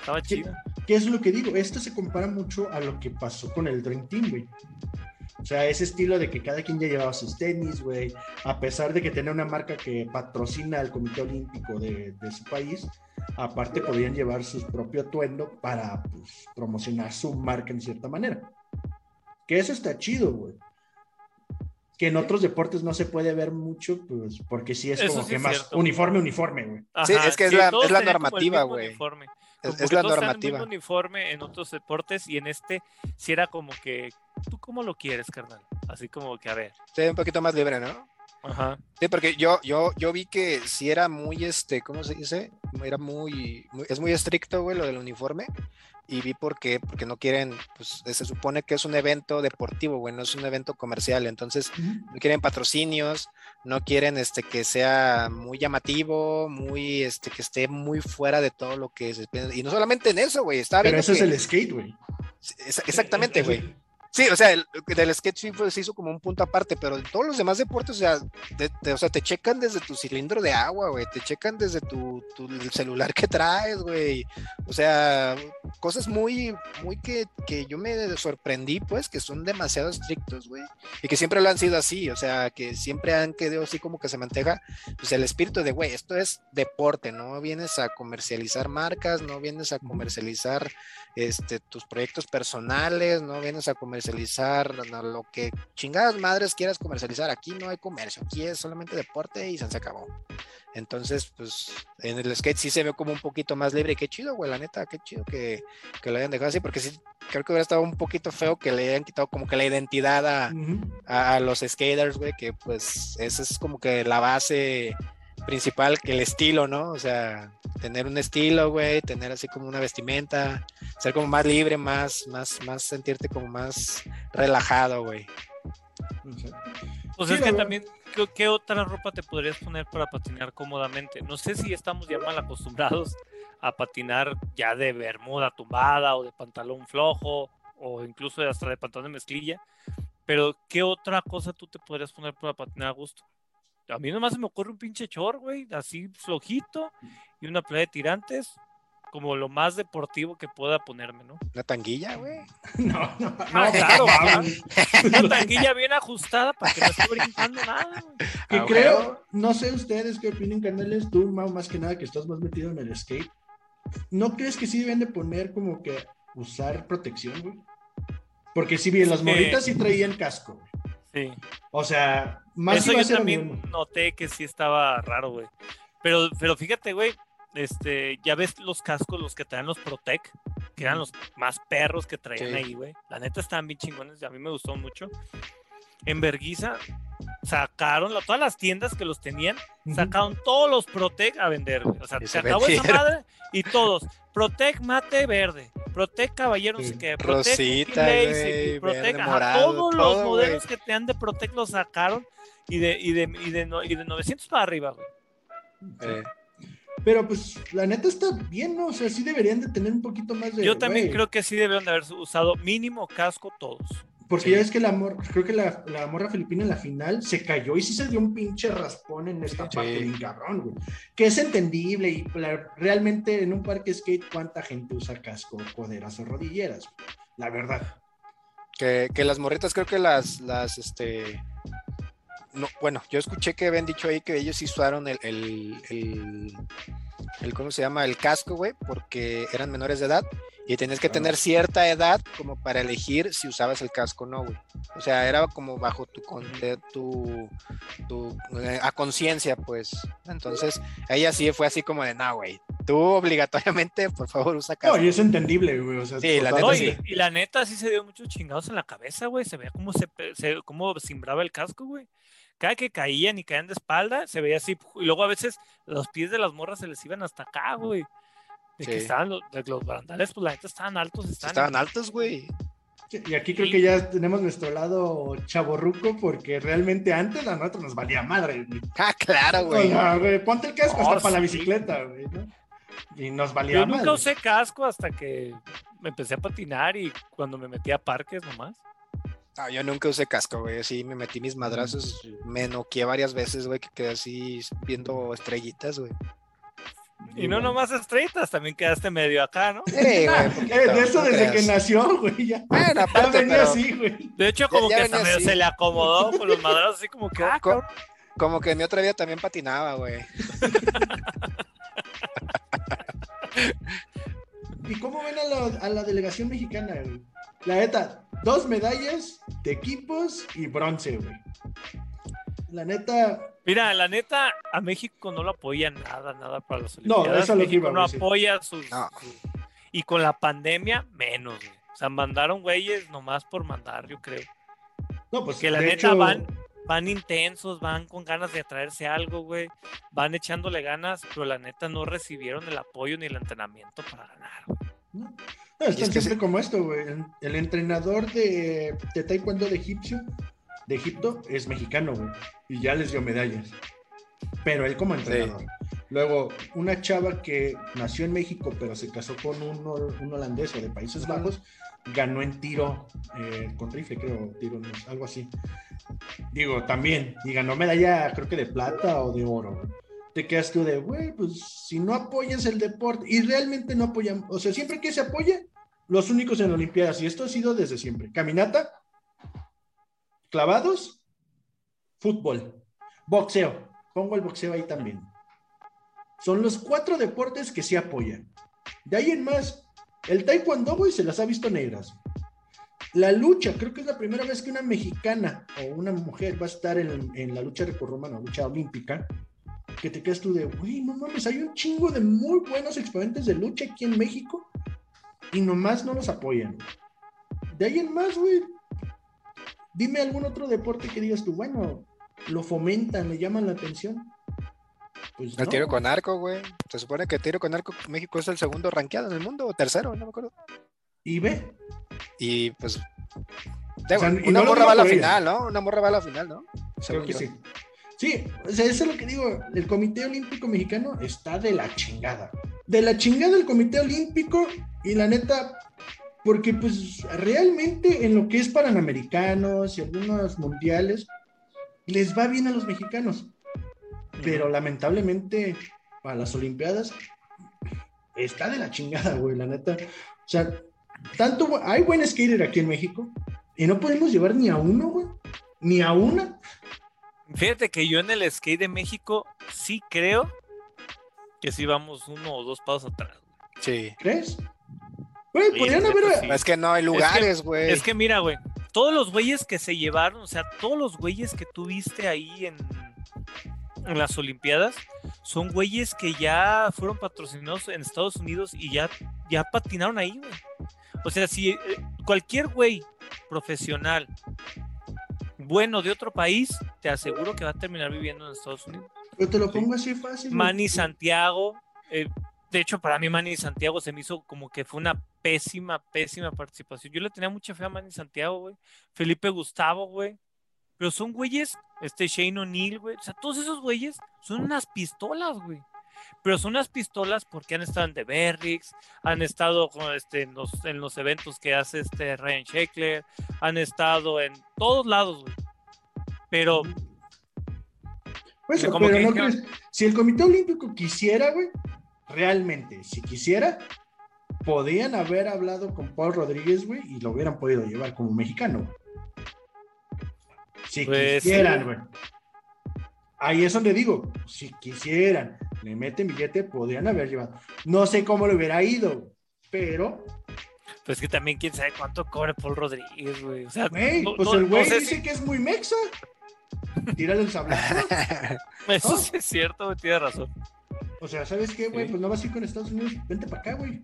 S3: Estaba
S2: ¿Qué,
S3: chida.
S2: qué es lo que digo? Esto se compara mucho a lo que pasó con el Dream Team, güey. O sea, ese estilo de que cada quien ya llevaba sus tenis, güey. A pesar de que tenía una marca que patrocina al Comité Olímpico de, de su país, aparte podían llevar su propio atuendo para pues, promocionar su marca en cierta manera. Que eso está chido, güey. Que en otros deportes no se puede ver mucho, pues, porque sí es
S3: Eso
S2: como
S3: sí
S2: que
S3: es
S2: más
S3: cierto.
S2: uniforme, uniforme, güey.
S1: Sí, es que es la- es la normativa, güey.
S3: Como
S1: es
S3: que
S1: la
S3: todos
S1: normativa.
S3: mismo uniforme en otros deportes y en este sí era como que, ¿tú cómo lo quieres, carnal? Así como que, a ver.
S1: Sí, un poquito más libre, ¿no?
S3: Ajá.
S1: Sí, porque yo, yo, yo vi que sí era muy, este, ¿cómo se dice? Era muy, muy- es muy estricto, güey, lo del uniforme. Y vi por qué, porque no quieren, pues se supone que es un evento deportivo, güey, no es un evento comercial. Entonces, no quieren patrocinios, no quieren, este, que sea muy llamativo, muy, este, que esté muy fuera de todo lo que se Y no solamente en eso, güey, estaba
S2: Pero eso es el skate, güey.
S1: Ex- Exactamente,
S2: Es-
S1: güey. Sí, o sea, el, del fue- se hizo como un punto aparte, pero en todos los demás deportes, o sea, o sea, te checan desde tu cilindro de agua, güey, te checan desde tu, tu el celular que traes, güey. O sea, cosas muy, muy que, que yo me sorprendí, pues, que son demasiado estrictos, güey. Y que siempre lo han sido así, o sea, que siempre han quedado así como que se mantenga, pues, el espíritu de, güey, esto es deporte, no vienes a comercializar marcas, no vienes a comercializar este, tus proyectos personales, no vienes a comercializar a lo que chingadas madres quieras comercializar. Aquí no hay comercio, aquí es solamente deporte y se acabó. Entonces, pues en el skate sí se ve como un poquito más libre. Y qué chido, güey, la neta, qué chido que, que lo hayan dejado así, porque sí, creo que hubiera estado un poquito feo que le hayan quitado como que la identidad a,
S2: Ujú.
S1: a, a los skaters, güey, que pues esa es como que la base principal, que el estilo, ¿no? O sea, tener un estilo, güey, tener así como una vestimenta, ser como más libre, más, más, más sentirte como más relajado, güey.
S3: Pues
S2: Sí,
S3: es que también, ¿qué, qué otra ropa te podrías poner para patinar cómodamente? No sé si estamos ya mal acostumbrados a patinar ya de bermuda tumbada o de pantalón flojo o incluso hasta de pantalón de mezclilla, pero ¿qué otra cosa tú te podrías poner para patinar a gusto? A mí nomás se me ocurre un pinche chor, güey, así flojito y una playa de tirantes, como lo más deportivo que pueda ponerme, ¿no?
S1: Una tanguilla, güey.
S2: No, no, no,
S3: claro. Una tanguilla bien ajustada para que no esté brincando nada, güey.
S2: Que
S1: Ah,
S2: creo, no sé ustedes qué opinen, canales, tú Mau, más que nada que estás más metido en el skate. ¿No crees que sí deben de poner como que usar protección, güey? Porque si bien las morritas sí traían casco, güey.
S3: Sí.
S2: O sea, más
S3: Eso yo también noté que sí estaba raro, güey. Pero, pero fíjate, güey, este, ya ves los cascos, los que traen los Protec, que eran los más perros que traían
S1: Sí.
S3: ahí, güey. La neta estaban bien chingones, y a mí me gustó mucho. En Berguisa sacaron la- todas las tiendas que los tenían, sacaron todos los Protec a vender, güey. O sea,
S1: Y
S3: se
S1: se
S3: acabó esa madre y todos. Protec mate verde, Protec caballero, no sé
S2: Sí.
S3: qué, Protec
S1: Rosita, güey,
S3: Protec,
S1: morado,
S3: todos los
S1: todo,
S3: modelos que tenían de Protec los sacaron y de, y de, y de, no- y de 900 para arriba, güey.
S1: Eh,
S2: Pero pues la neta está bien, ¿no? O sea, sí deberían de tener un poquito más de...
S3: Yo también creo que sí debieron de haber usado mínimo casco todos.
S2: Porque
S1: Sí.
S2: ya ves que la morra, creo que la, la morra filipina en la final se cayó y sí se dio un pinche raspón en esta
S1: Sí.
S2: parte bien cabrón, güey. Que es entendible y la- realmente en un parque skate, ¿cuánta gente usa casco, coderas o rodilleras? güey? La verdad.
S1: que, que las morritas creo que las, las, este, no, bueno, yo escuché que habían dicho ahí que ellos sí usaron el, el, el, el, ¿cómo se llama? El casco, güey, porque eran menores de edad y tenías que tener cierta edad como para elegir si usabas el casco o no, güey. O sea, era como bajo tu, con- de tu, tu eh, a conciencia, pues. Entonces, ella sí fue así como de, no, güey, tú obligatoriamente, por favor, usa casco.
S2: No, y es entendible, güey. O sea,
S1: Sí, la
S3: No,
S1: neta
S3: y, y la neta sí se dio muchos chingados en la cabeza, güey. Se veía cómo se, se cómo simbraba el casco, güey. Cada que caían y caían de espalda, se veía así. Y luego a veces los pies de las morras se les iban hasta acá, güey. De que
S1: Sí.
S3: estaban los, de los barandales, pues la neta estaban altos. Estaban,
S1: Estaban altos, güey.
S2: Sí, Y aquí creo que ya tenemos nuestro lado chaborruco porque realmente antes a nosotros nos valía madre. güey.
S1: Ah, claro, güey.
S2: ponte el casco hasta para la bicicleta, güey, ¿no? Y nos valía
S3: Yo nunca
S2: madre.
S3: usé casco hasta que me empecé a patinar y cuando me metí a parques nomás.
S1: No, yo nunca usé casco, güey. Así me metí mis madrazos. Me noqueé varias veces, güey, que quedé así viendo estrellitas, güey.
S3: Y no nomás estrellitas, también quedaste medio acá, ¿no?
S1: Sí, güey.
S2: Eh,
S1: poquito,
S2: de eso
S1: no
S2: desde que nació, güey. Ya,
S1: Bueno,
S2: ya
S1: aparte,
S2: venía
S1: pero
S2: así, güey.
S3: De hecho, como
S1: ya
S3: que hasta
S1: venía
S3: medio
S1: así.
S3: se le acomodó con los madrazos, así como que. ah,
S1: co-
S3: cabrón.
S1: como que en mi otra vida también patinaba, güey.
S2: ¿Y cómo ven a la, a la delegación mexicana, güey? La neta, dos medallas de equipos y bronce, güey. La neta,
S3: Mira, la neta, a México no lo apoya nada, nada para las
S2: No,
S3: Olimpiadas.
S2: eso es lo que
S3: México
S2: iba a
S3: no apoya sus,
S1: No.
S3: sus- Y con la pandemia, menos, güey. O sea, mandaron güeyes nomás por mandar, yo creo.
S2: no, pues
S3: Que la neta
S2: hecho,
S3: van, van intensos, van con ganas de atraerse algo, güey. Van echándole ganas, pero la neta no recibieron el apoyo ni el entrenamiento para ganar. güey.
S2: No, No, están
S1: es que
S2: siempre
S1: se-
S2: como esto, güey. El, el entrenador de, de taekwondo de egipcio, de Egipto, es mexicano, güey. Y ya les dio medallas. Pero él como entrenador. Luego, una chava que nació en México, pero se casó con un, un holandés o de Países. Bajos, ganó en tiro, eh, con rifle, creo, tiro, algo así. Digo, también. Y ganó medalla, creo que de plata o de oro. Te quedas tú de, güey, pues si no apoyas el deporte, y realmente no apoyan, o sea, siempre que se apoye, los únicos en Olimpiadas, y esto ha sido desde siempre, caminata, clavados, fútbol, boxeo, pongo el boxeo ahí también. Son los cuatro deportes que se apoyan. De ahí en más, el taekwondo, se las ha visto negras. La lucha, creo que es la primera vez que una mexicana o una mujer va a estar en, la lucha grecorromana, lucha olímpica, que te quedas tú de, güey, no mames, hay un chingo de muy buenos exponentes de lucha aquí en México y nomás no los apoyan. De ahí en más, güey, dime algún otro deporte que digas tú, bueno, lo fomentan, le llaman la atención. Pues
S1: El
S2: no.
S1: tiro con arco, güey. Se supone que el tiro con arco México es el segundo rankeado en el mundo, o tercero, no me acuerdo.
S2: Y ve,
S1: Y pues.
S2: O
S1: digo,
S2: sea, y
S1: una
S2: no
S1: morra va a la
S2: ella.
S1: final, ¿no? Una morra va a la final, ¿no?
S2: creo que
S1: yo.
S2: sí. Sí, o sea, eso es lo que digo, el Comité Olímpico Mexicano está de la chingada. De la chingada el Comité Olímpico y la neta, porque pues realmente en lo que es Panamericanos y algunos mundiales, les va bien a los mexicanos. Pero lamentablemente para las Olimpiadas está de la chingada, güey, la neta. O sea, tanto hay buen skater aquí en México y no podemos llevar ni a uno, güey, ni a una.
S3: Fíjate que yo en el skate de México sí creo que sí vamos uno o dos pasos atrás. güey.
S1: Sí.
S2: ¿Crees? Güey,
S3: Sí,
S2: podrían
S3: neta,
S2: haber.
S3: sí.
S1: Es que no hay lugares, güey.
S3: Es que mira, güey, todos los güeyes que se llevaron, o sea, todos los güeyes que tú viste ahí en, en las Olimpiadas, son güeyes que ya fueron patrocinados en Estados Unidos y ya, ya patinaron ahí, güey. O sea, si eh, cualquier güey profesional bueno de otro país, te aseguro que va a terminar viviendo en Estados Unidos.
S2: Pero te lo pongo así fácil. güey.
S3: Manny Santiago, eh, de hecho, para mí Manny Santiago se me hizo como que fue una pésima, pésima participación. Yo le tenía mucha fe a Manny Santiago, güey. Felipe Gustavo, güey. Pero son güeyes, este Shane O'Neill, güey. O sea, todos esos güeyes son unas pistolas, güey. Pero son unas pistolas porque han estado en The Berrix, han estado con, este, en, los, en los eventos que hace este Ryan Sheckler, han estado en todos lados, güey. Pero
S2: Pues, pero no crees. Si el Comité Olímpico quisiera, güey, realmente, si quisiera, podían haber hablado con Paul Rodríguez, güey, y lo hubieran podido llevar como mexicano. Si
S3: Pues,
S2: quisieran,
S3: sí.
S2: güey. Ahí es donde digo, si quisieran, le meten billete, podrían haber llevado. No sé cómo le hubiera ido, pero,
S3: pues que también quién sabe cuánto cobre Paul Rodríguez, güey. O sea, no-
S2: pues
S3: no-
S2: el
S3: no
S2: güey
S3: sé
S2: dice
S3: si-
S2: que es muy mexa. Tírale el sablazo.
S3: Eso sí es cierto, güey, tienes razón.
S2: O sea, ¿sabes qué, güey?
S3: Sí.
S2: Pues no vas a ir con Estados Unidos, vente para acá, güey.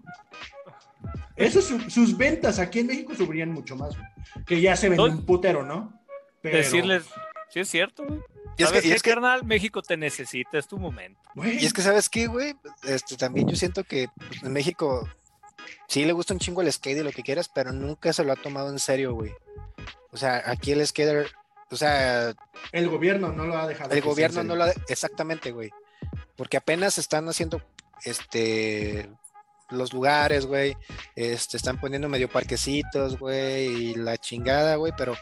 S2: Eso, su- sus ventas aquí en México subirían mucho más, güey. Que ya se vende un putero, ¿no? Pero,
S3: Decirles, sí es cierto, güey.
S1: Y es,
S3: ¿Sabes
S1: que, y
S3: qué,
S1: es que-
S3: carnal? México te necesita, es tu momento.
S2: güey,
S1: y es que, ¿sabes qué, güey? Este, también yo siento que en México sí le gusta un chingo el skate y lo que quieras, pero nunca se lo ha tomado en serio, güey. O sea, aquí el skater, o sea,
S2: el gobierno no lo ha dejado.
S1: el gobierno no lo ha... Exactamente, güey. Porque apenas están haciendo, este, los lugares, güey. Este, están poniendo medio parquecitos, güey, y la chingada, güey, pero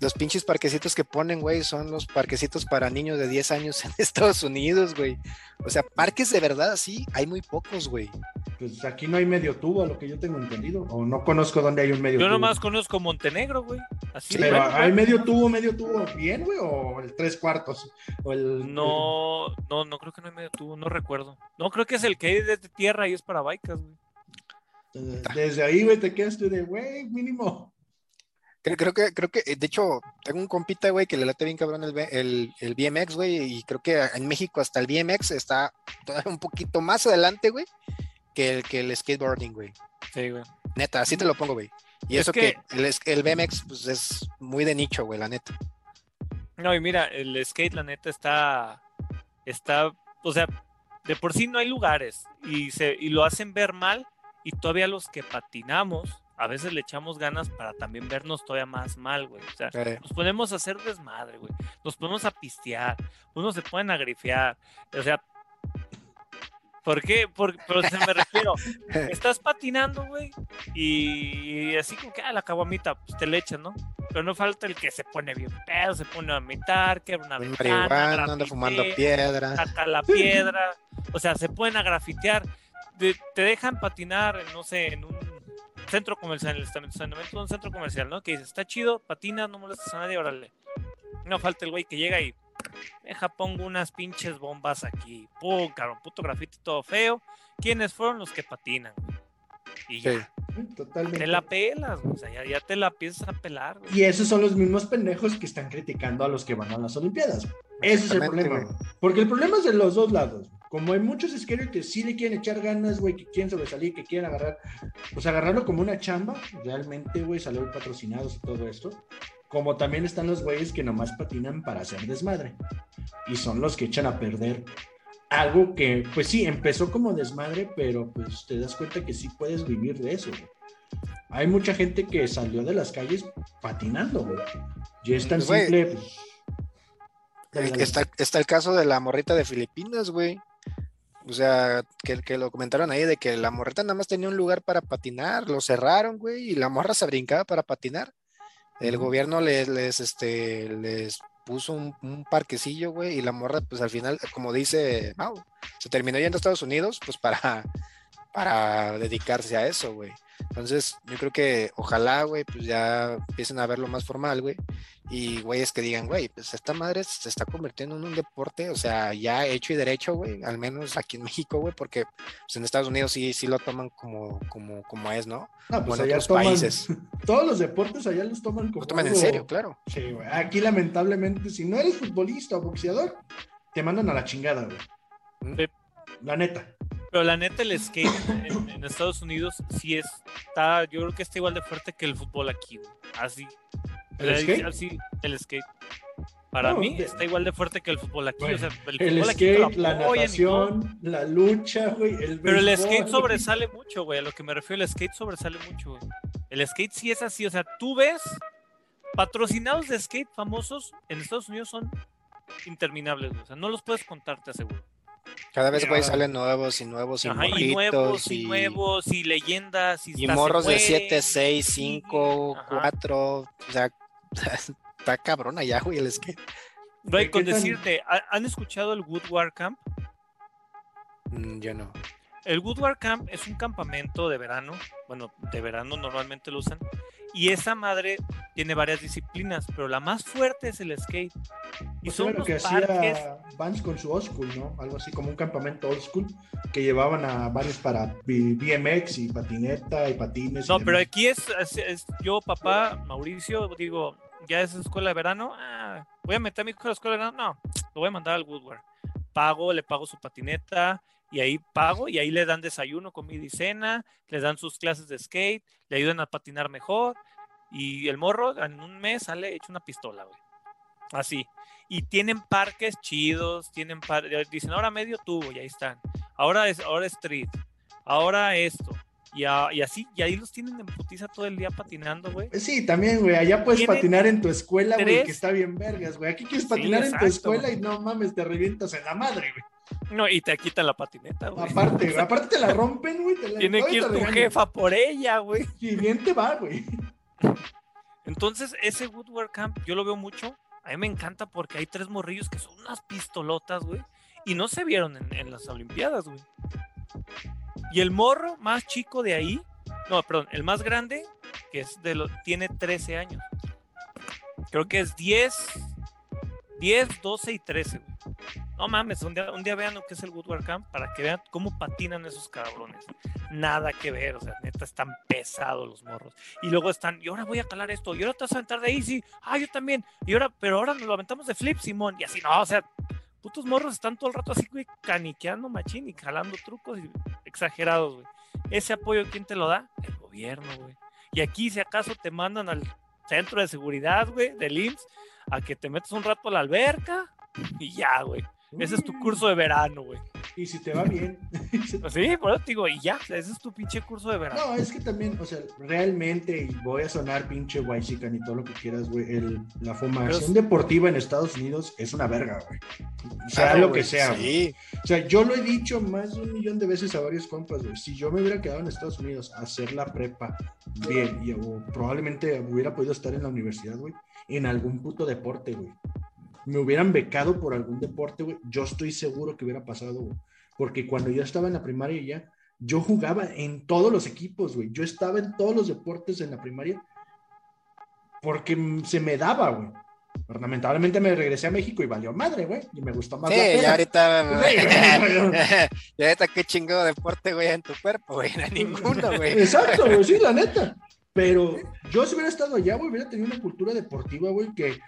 S1: los pinches parquecitos que ponen, güey, son los parquecitos para niños de 10 años en Estados Unidos, güey. O sea, parques de verdad, sí, hay muy pocos, güey.
S2: Pues aquí no hay medio tubo, a lo que yo tengo entendido. O no conozco dónde hay un medio
S3: Yo
S2: tubo.
S3: nomás conozco Montenegro, güey. Así
S2: Pero hay medio tubo, medio tubo bien, güey, o el tres cuartos. O el,
S3: No, no, no creo que no hay medio tubo, no recuerdo. No, creo que es el que hay desde tierra y es para bikes,
S2: eh, Desde ahí, güey, te quedas tú de, güey, mínimo.
S1: Creo, creo que, creo que, de hecho, tengo un compita, güey, que le late bien cabrón el, el, el BMX, güey, y creo que en México hasta el BMX está todavía un poquito más adelante, güey, que el, que el skateboarding, güey.
S3: Sí, güey.
S1: Neta, así te lo pongo, güey. Y
S3: Es
S1: eso que,
S3: que-
S1: el, el BMX, pues es muy de nicho, güey, la neta.
S3: No, y mira, el skate, la neta, está. Está. O sea, de por sí no hay lugares. Y, se, y lo hacen ver mal. Y todavía los que patinamos, a veces le echamos ganas para también vernos todavía más mal, güey. O sea,
S1: Eh,
S3: nos ponemos a hacer desmadre, güey. Nos ponemos a pistear. Unos se ponen a grifear. O sea. ¿Por qué? Por, pero se me refiero. Estás patinando, güey. Y así como que, ah, la caguamita, pues te le echas, ¿no? Pero no falta el que se pone bien pedo, se pone a mitar, quebra una
S1: un
S3: ventana,
S1: marihuana, anda fumando piedra.
S3: saca la piedra. O sea, se pueden a te dejan patinar, no sé, en un centro comercial, en el estacionamiento de un centro comercial, ¿no? Que dices, está chido, patina, no molestas a nadie, órale. No falta el güey que llega y deja, pongo unas pinches bombas aquí. Pum, cabrón, puto grafiti todo feo. ¿Quiénes fueron los que patinan? Y
S1: Sí.
S3: ya,
S2: Totalmente.
S3: te la pelas, güey. O sea, ya, ya te la empiezas a pelar, güey.
S2: Y esos son los mismos pendejos que están criticando a los que van a las Olimpiadas. Ese es el problema.
S1: güey.
S2: Porque el problema es de los dos lados. Como hay muchos skaters que sí le quieren echar ganas, güey, que quieren sobresalir, que quieren agarrar, pues agarrarlo como una chamba, realmente, güey, salir patrocinados y todo esto. Como también están los güeyes que nomás patinan para hacer desmadre. Y son los que echan a perder algo que, pues sí, empezó como desmadre, pero pues te das cuenta que sí puedes vivir de eso, güey. Hay mucha gente que salió de las calles patinando, güey. Y es tan
S1: güey,
S2: simple. pues,
S1: El-
S2: dale.
S1: está, está el caso de la morrita de Filipinas, güey. O sea, que, que lo comentaron ahí de que la morrita nada más tenía un lugar para patinar, lo cerraron, güey, y la morra se brincaba para patinar. El gobierno les, les, este, les puso un, parquecillo, güey, y la morra, pues al final, como dice Mau, se terminó yendo a Estados Unidos, pues para, para dedicarse a eso, güey. Entonces, yo creo que ojalá, güey, pues ya empiecen a verlo más formal, güey. Y güeyes que digan, güey, pues esta madre se está convirtiendo en un deporte, o sea, ya hecho y derecho, güey, al menos aquí en México, güey, porque pues, en Estados Unidos sí, sí lo toman como, como, como es, ¿no?
S2: No,
S1: Como
S2: pues
S1: en
S2: allá
S1: otros
S2: toman,
S1: países.
S2: todos los deportes allá los toman como
S1: Lo toman en serio, claro.
S2: Sí, güey. Aquí lamentablemente, si no eres futbolista o boxeador, te mandan a la chingada, güey.
S3: Sí.
S2: La neta.
S3: Pero la neta, el skate en, en Estados Unidos sí está, yo creo que está igual de fuerte que el fútbol aquí, güey. Así.
S2: ¿El skate?
S3: Así, el skate. Para
S2: No,
S3: mí
S2: de-
S3: está igual de fuerte que el fútbol aquí.
S2: Bueno,
S3: o sea, el,
S2: El
S3: fútbol aquí
S2: skate, la natación, la lucha, güey. El
S3: Pero el skate sobresale mucho, güey. A lo que me refiero, el skate sobresale mucho, güey. El skate sí es así. O sea, tú ves patrocinados de skate famosos en Estados Unidos son interminables, güey. O sea, no los puedes contar, te aseguro.
S1: Cada vez, güey, salen nuevos y nuevos y
S3: Ajá, y
S1: morritos
S3: nuevos, y,
S1: y,
S3: nuevos, y leyendas, y,
S1: morros de
S3: mueren,
S1: 7, 6,
S3: y
S1: 5,
S3: Ajá.
S1: 4, o sea, está cabrón allá, güey, el skate.
S3: Güey,
S2: ¿Qué
S3: con decirte, ¿ha- ¿han escuchado el Woodward Camp?
S1: Mm, Yo no.
S3: El Woodward Camp es un campamento de verano, bueno, de verano normalmente lo usan, y esa madre tiene varias disciplinas, pero la más fuerte es el skate. Y
S2: Pues
S3: son
S2: era lo
S3: unos
S2: que
S3: parques,
S2: hacía Vans con su old school, ¿no? Algo así como un campamento old school que llevaban a varios para BMX y patineta y patines. y
S3: No, pero
S2: demás.
S3: aquí es, es- es yo, papá, Mauricio, digo, ya es escuela de verano, ah, voy a meter a mi hijo a la escuela de verano, no, lo voy a mandar al Woodward. Pago, le pago su patineta, y ahí pago, y ahí le dan desayuno, comida y cena, le dan sus clases de skate, le ayudan a patinar mejor, y el morro en un mes sale hecho una pistola, güey. Así. Y tienen parques chidos, tienen par- dicen ahora medio tubo, y ahí están. Ahora es, ahora street, ahora esto. Y, a- y así, y ahí los tienen en putiza todo el día patinando, güey.
S2: Pues Sí, también, güey. Allá puedes patinar en tu escuela, güey, que está bien vergas, güey. Aquí quieres
S3: Sí,
S2: patinar en tu escuela y no mames, te revientas en la madre, güey.
S3: No, y te quitan la patineta, güey.
S2: Aparte, güey, aparte te la rompen, güey. te la-
S3: Tiene que ir tu
S2: regañan.
S3: jefa por ella, güey.
S2: Y bien te va, güey.
S3: Entonces, ese Woodward Camp yo lo veo mucho. A mí me encanta porque hay tres morrillos que son unas pistolotas, güey. Y no se vieron en, las Olimpiadas, güey. Y el morro más chico de ahí, no, perdón, el más grande, que es de los, tiene 13 años. Creo que es 10, 10, 12 y 13, güey. No mames, un día, un día vean lo que es el Woodward Camp para que vean cómo patinan esos cabrones. Nada que ver, o sea, neta, están pesados los morros. Y luego están, y ahora voy a calar esto, y ahora te vas a aventar de sí, ah, yo también, y ahora, pero ahora nos lo aventamos de flip, Simón, y así, no, o sea, putos morros están todo el rato así, güey, caniqueando machín y jalando trucos y exagerados, güey. Ese apoyo, ¿quién te lo da? El gobierno, güey. Y aquí, si acaso, te mandan al centro de seguridad, güey, del IMSS, a que te metas un rato a la alberca y ya, güey. Ese es tu curso de verano, güey.
S2: Y si te va bien.
S3: Sí, por eso te digo, y ya, ese es tu pinche curso de verano.
S2: No, es que también, o sea, realmente, y voy a sonar pinche guaychican y todo lo que quieras, güey, el- la formación deportiva en Estados Unidos es una verga, güey. Sea
S1: Claro,
S2: lo
S1: güey,
S2: que sea.
S1: Sí,
S2: O sea, yo lo he dicho más de un millón de veces a varios compas, güey. Si yo me hubiera quedado en Estados Unidos a hacer la prepa bien, y o probablemente hubiera podido estar en la universidad, güey, en algún puto deporte, güey. Me hubieran becado por algún deporte, güey. Yo estoy seguro que hubiera pasado, güey. Porque cuando yo estaba en la primaria ya, yo jugaba en todos los equipos, güey. Yo estaba en todos los deportes en la primaria porque se me daba, güey. Pero lamentablemente me regresé a México y valió madre, güey. Y me gustó más
S1: sí,
S2: la
S1: ya ahorita.
S2: Güey,
S1: ya ahorita qué chingo de deporte, güey, en tu cuerpo, güey. No ninguno, güey.
S2: Exacto, güey, sí, la neta. Pero yo si hubiera estado allá, güey, hubiera tenido una cultura deportiva, güey, que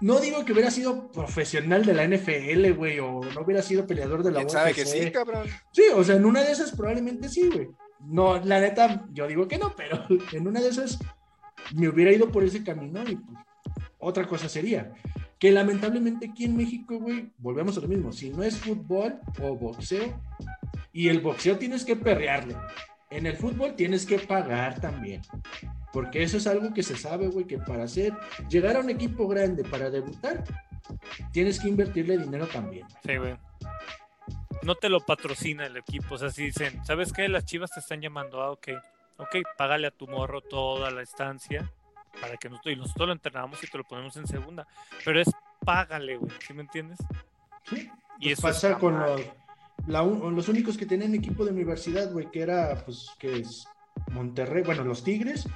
S2: no digo que hubiera sido profesional de la NFL, güey, o no hubiera sido peleador de la
S1: ¿Quién sabe que
S2: UFC.
S1: sí, cabrón?
S2: Sí, o sea, en una de esas probablemente sí, güey. No, la neta, yo digo que no, pero en una de esas me hubiera ido por ese camino y pues, otra cosa sería que lamentablemente aquí en México, güey, volvemos a lo mismo. Si no es fútbol o boxeo, y el boxeo tienes que perrearle. En el fútbol tienes que pagar también. Porque eso es algo que se sabe, güey, que para hacer, llegar a un equipo grande, para debutar, tienes que invertirle dinero también.
S3: Sí, güey. No te lo patrocina el equipo. O sea, si dicen, ¿sabes qué? Las chivas te están llamando. Ah, ok. Ok, págale a tu morro toda la estancia para que nosotros, y nosotros lo entrenamos y te lo ponemos en segunda. Pero es págale, güey. ¿Sí me entiendes?
S2: Sí.
S3: Y eso
S2: pasa con
S3: mal.
S2: los, la un- los únicos que tenían equipo de universidad, güey, que era, pues, que es Monterrey, bueno, los Tigres,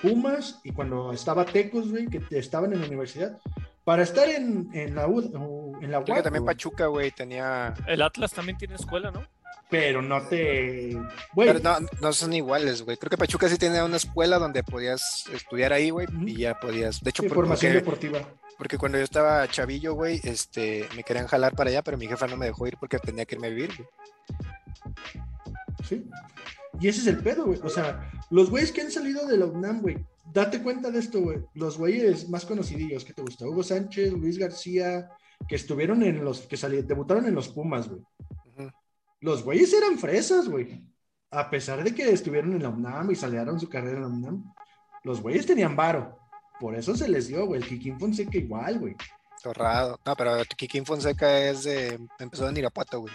S2: Pumas, y cuando estaba Tecos, güey, que estaban en la universidad, para estar en, en la U, o en la
S1: Creo que
S2: UAP,
S1: también
S2: güey,
S1: Pachuca, güey, tenía.
S3: El Atlas también tiene escuela, ¿no?
S2: pero no te, güey,
S1: Pero no, no son iguales, güey. Creo que Pachuca sí tenía una escuela donde podías estudiar ahí, güey, y ya podías. De hecho,
S2: sí,
S1: por-
S2: formación
S1: porque,
S2: deportiva.
S1: Porque cuando yo estaba chavillo, güey, este, me querían jalar para allá, pero mi jefa no me dejó ir porque tenía que irme a vivir, güey.
S2: Sí. Y ese es el pedo, güey. O sea, los güeyes que han salido de la UNAM, güey, date cuenta de esto, güey. Los güeyes más conocidillos que te gusta, Hugo Sánchez, Luis García, que estuvieron en los, que salieron, debutaron en los Pumas, güey. Los güeyes eran fresas, güey. A pesar de que estuvieron en la UNAM y salieron su carrera en la UNAM, los güeyes tenían varo. Por eso se les dio, güey. El Kikín Fonseca igual, güey.
S1: Torrado. No, pero Kikín Fonseca es de. Empezó en Irapuato, güey.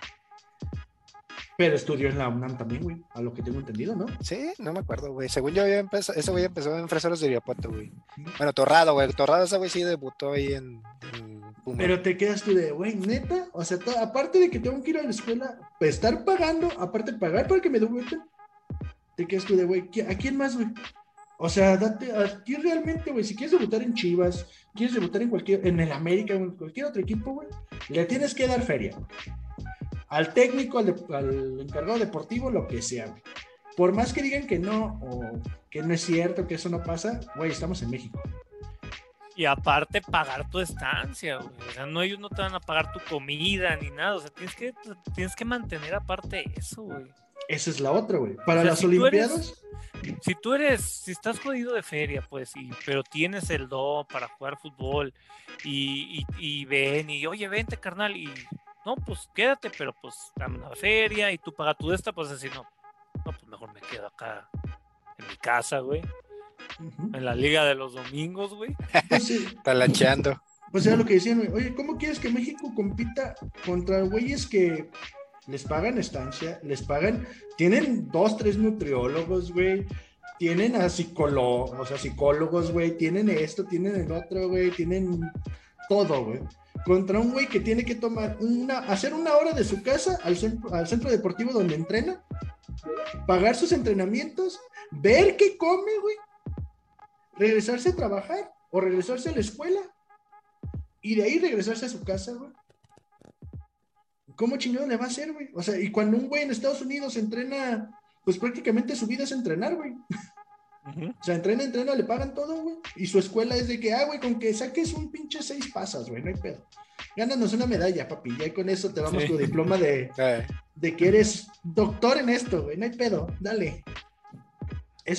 S2: Pero estudió en la UNAM también, güey. A lo que tengo entendido, ¿no?
S1: Sí, no me acuerdo, güey. Según yo había empezado, ese güey empezó en Freseros de Irapuato, güey. Bueno, Torrado, güey. Torrado ese güey sí debutó ahí en, en.
S2: Pero te quedas tú de, güey, neta, o sea, to- aparte de que tengo que ir a la escuela, estar pagando, aparte de pagar para que me debuten, te quedas tú de, güey, ¿qui- ¿a quién más, güey? O sea, date, aquí realmente, güey, si quieres debutar en Chivas, quieres debutar en cualquier, en el América en cualquier otro equipo, güey, le tienes que dar feria. Al técnico, al encargado deportivo, lo que sea, güey. Por más que digan que no, o que no es cierto, que eso no pasa, güey, estamos en México.
S3: Y aparte pagar tu estancia, güey. O sea, no ellos no te van a pagar tu comida ni nada. O sea, tienes que, tienes que mantener aparte eso, güey.
S2: Esa es la otra, güey. Para
S3: O sea,
S2: las
S3: si tú eres-
S2: Olimpiadas,
S3: Si tú eres, si estás jodido de feria, pues, y, pero tienes el do para jugar fútbol y, y, y ven y, oye, vente, carnal, y no, pues quédate, pero pues dame una feria y tú pagas tu de esta, pues así, no, no, pues mejor me quedo acá en mi casa, güey, en la liga de los domingos, güey.
S2: Pues sí,
S1: Talacheando.
S2: Pues era lo que decían, güey, oye, ¿cómo quieres que México compita contra güeyes que les pagan estancia, les pagan, tienen dos, tres nutriólogos, güey, tienen a psicólogos, o psicólogos, güey, tienen esto, tienen el otro, güey, tienen todo, güey. Contra un güey que tiene que tomar una, hacer una hora de su casa al centro, al centro deportivo donde entrena, pagar sus entrenamientos, ver qué come, güey, regresarse a trabajar o regresarse a la escuela y de ahí regresarse a su casa, güey. ¿Cómo chingado le va a hacer, güey? O sea, y cuando un güey en Estados Unidos entrena, pues prácticamente su vida es entrenar, güey. O sea, entrena, entrena, le pagan todo, güey. Y su escuela es de que, ah, güey, con que saques un pinche seis pasas, güey, no hay pedo. Gánanos una medalla, papi. Ya con eso te damos tu diploma de, de que eres doctor en esto, güey. No hay pedo, dale.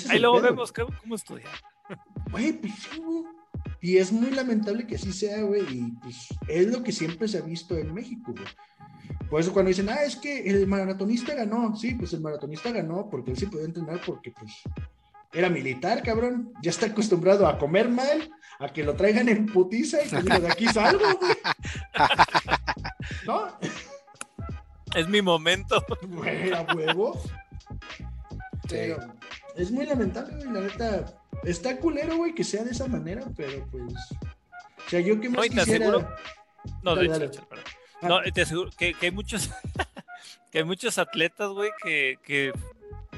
S3: Ahí luego vemos cómo estudiar.
S2: Güey, pues sí, güey. Y es muy lamentable que así sea, güey. Y pues es lo que siempre se ha visto en México, güey. Por eso cuando dicen, ah, es que el maratonista ganó. Sí, pues el maratonista ganó porque él sí podía entrenar porque pues era militar, cabrón. Ya está acostumbrado a comer mal, a que lo traigan en putiza y que de aquí salgo, güey. ¿No?
S3: Es mi momento.
S2: Güey, a huevo. Pero es muy lamentable, güey, la neta. Está culero, güey, que sea de esa manera, pero pues. O sea, yo que más no, quisiera.
S3: No, de hecho, no, te aseguro que, hay muchos. que hay muchos atletas, güey, que, que,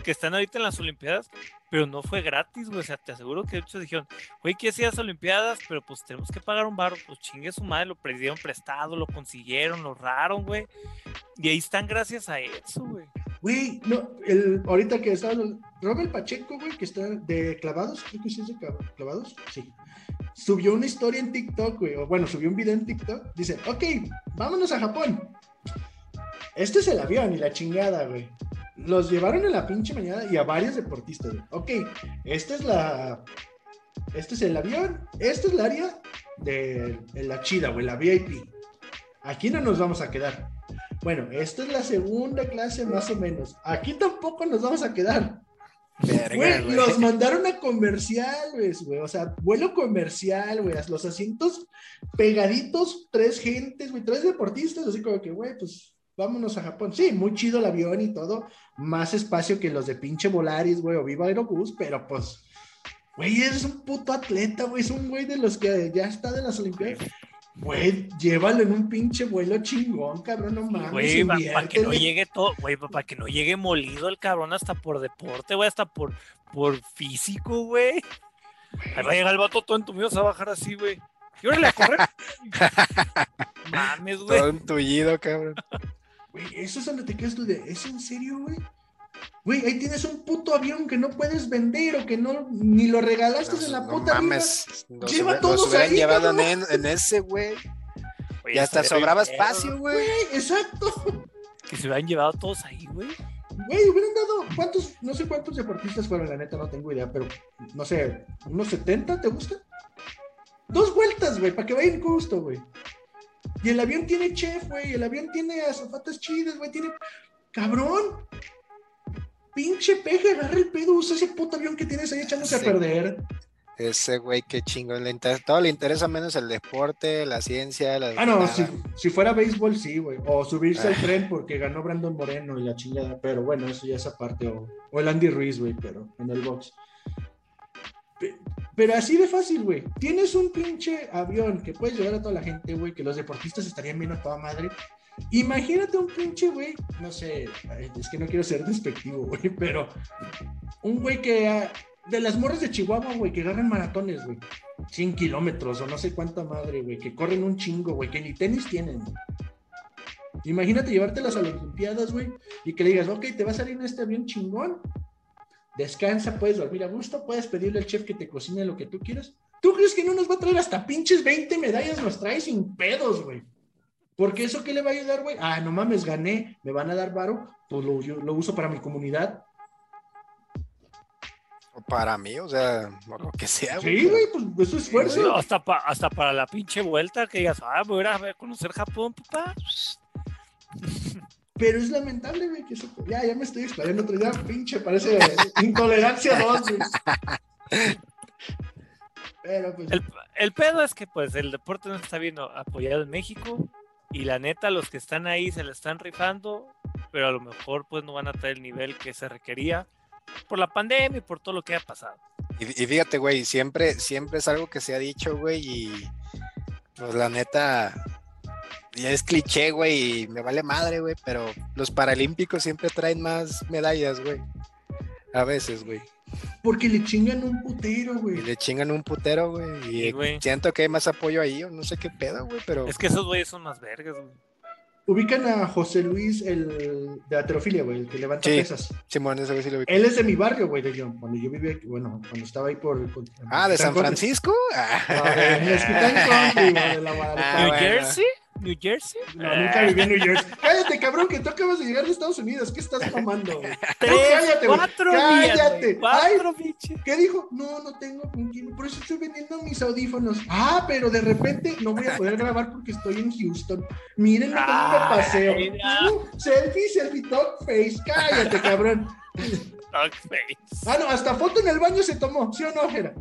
S3: que están ahorita en las Olimpiadas pero no fue gratis, güey. O sea, te aseguro que muchos dijeron, güey, que hacías Olimpiadas, pero pues tenemos que pagar un barro. Pues chingue su madre, lo perdieron prestado, lo consiguieron, lo ahorraron, güey. Y ahí están gracias a eso, güey.
S2: Güey, no, el, ahorita que está Robert Pacheco, güey, que está de clavados, creo que sí es de clavados, sí. Subió una historia en TikTok, güey, o bueno, subió un video en TikTok. Dice, ok, vámonos a Japón. Este es el avión y la chingada, güey los llevaron en la pinche mañana y a varios deportistas. Ok, esta es la. Este es el avión, este es el área de, la chida, güey, la VIP. Aquí no nos vamos a quedar. Bueno, esta es la segunda clase más o menos. Aquí tampoco nos vamos a quedar. güey, los mandaron a comerciales, güey. O sea, vuelo comercial, güey. Los asientos pegaditos, tres gentes, güey, tres deportistas. Así como que, güey, pues vámonos a Japón. Sí, muy chido el avión y todo, más espacio que los de pinche Volaris, güey, o Viva Aerobús, pero pues, güey, es un puto atleta, güey, es un güey de los que ya está de las Olimpiadas. Güey, llévalo en un pinche vuelo chingón, cabrón, no mames.
S3: Güey, para que no llegue todo, güey, para que no llegue molido el cabrón hasta por deporte, güey, hasta por, por físico, güey. Ahí va a llegar el vato todo entumido, se va a bajar así, güey. Y órale a correr. Mames, güey.
S1: Todo entullido, cabrón.
S2: Güey, eso es donde te quedas tú de, ¿es en serio, güey? Güey, ahí tienes un puto avión que no puedes vender o que no ni lo regalaste en la puta
S1: mames, vida. Lleva todos hubieran ahí, llevado en, ese, güey. Y hasta sobraba espacio, güey.
S2: Exacto.
S3: Que se hubieran llevado todos ahí, güey.
S2: Güey, hubieran dado, ¿cuántos, no sé cuántos deportistas fueron, la neta, no tengo idea, pero, no sé, unos 70, ¿te gusta? Dos vueltas, güey, para que vayan gusto, güey. Y el avión tiene chef, güey. El avión tiene azafatas chidas, güey. Tiene. ¡Cabrón! Pinche peje, agarra el pedo, usa ese puto avión que tienes ahí echándose a perder.
S1: Ese güey, qué chingón. Le interesa, todo le interesa menos el deporte, la ciencia. La
S2: ah, no, si, fuera béisbol, sí, güey. O subirse al ah. tren porque ganó Brandon Moreno y la chingada. Pero bueno, eso ya es aparte. O, o el Andy Ruiz, güey, pero en el box. Pero así de fácil, güey. Tienes un pinche avión que puedes llevar a toda la gente, güey, que los deportistas estarían viendo a toda madre. Imagínate un pinche güey, no sé, es que no quiero ser despectivo, güey, pero un güey que ah, de las morras de Chihuahua, güey, que agarran maratones, güey, 100 kilómetros o no sé cuánta madre, güey, que corren un chingo, güey, que ni tenis tienen. Imagínate llevártelas a las Olimpiadas, güey, y que le digas, ok, te va a salir en este avión chingón, descansa, puedes dormir a gusto, puedes pedirle al chef que te cocine lo que tú quieras. ¿Tú crees que no nos va a traer hasta pinches 20 medallas? Nos trae sin pedos, güey. Porque eso qué le va a ayudar, güey? Ah, no mames, gané, me van a dar varo, pues lo, lo uso para mi comunidad.
S1: O para mí, o sea, lo que sea,
S2: güey. Sí, güey, pues eso es esfuerzo.
S3: hasta, hasta para la pinche vuelta que digas, ah, voy a ir a conocer Japón, papá.
S2: Pero es lamentable, güey, que eso. Ya, ya me estoy explayando otro día, pinche, parece intolerancia 2, güey. Pero pues,
S3: El, el pedo es que pues el deporte no está bien apoyado en México y la neta los que están ahí se le están rifando, pero a lo mejor pues no van a traer el nivel que se requería por la pandemia y por todo lo que ha pasado.
S1: Y, y fíjate, güey, siempre, siempre es algo que se ha dicho, güey, y pues la neta, ya es cliché, güey, y me vale madre, güey, pero los paralímpicos siempre traen más medallas, güey. A veces, güey.
S2: porque le chingan un putero,
S1: Y
S2: güey.
S1: le chingan un putero, güey. Y
S3: Sí, güey.
S1: siento que hay más apoyo ahí, o no sé qué pedo, güey, pero.
S3: Es que esos güeyes son más vergas, güey.
S2: Ubican a José Luis, el de aterofilia, güey, el que levanta
S1: Sí.
S2: pesas.
S1: Simón, ese güey sí lo vi.
S2: Él es de mi barrio, güey, de León. Cuando yo vivía, aquí, bueno, cuando estaba ahí por. por-
S1: Ah, de San. Francisco. Ah.
S2: No, de Country, güey, de la.
S1: Ah,
S3: New
S1: bueno.
S3: New Jersey.
S2: No, nunca viví en New Jersey. Cállate, cabrón, que tú acabas de llegar de Estados Unidos. ¿Qué estás güey?
S3: Tres,
S2: cállate, güey.
S3: cuatro días,
S2: Cállate.
S3: güey. Cuatro, pinche.
S2: ¿Qué dijo? No, no tengo con quién. Por eso estoy vendiendo mis audífonos. Ah, pero de repente no voy a poder grabar porque estoy en Houston. Mírenme cómo me
S3: Ay,
S2: paseo. Uh, selfie, selfie, talk face. Cállate, cabrón.
S3: Dog face.
S2: Ah, no, hasta foto en el baño se tomó. ¿Sí o no, Jera?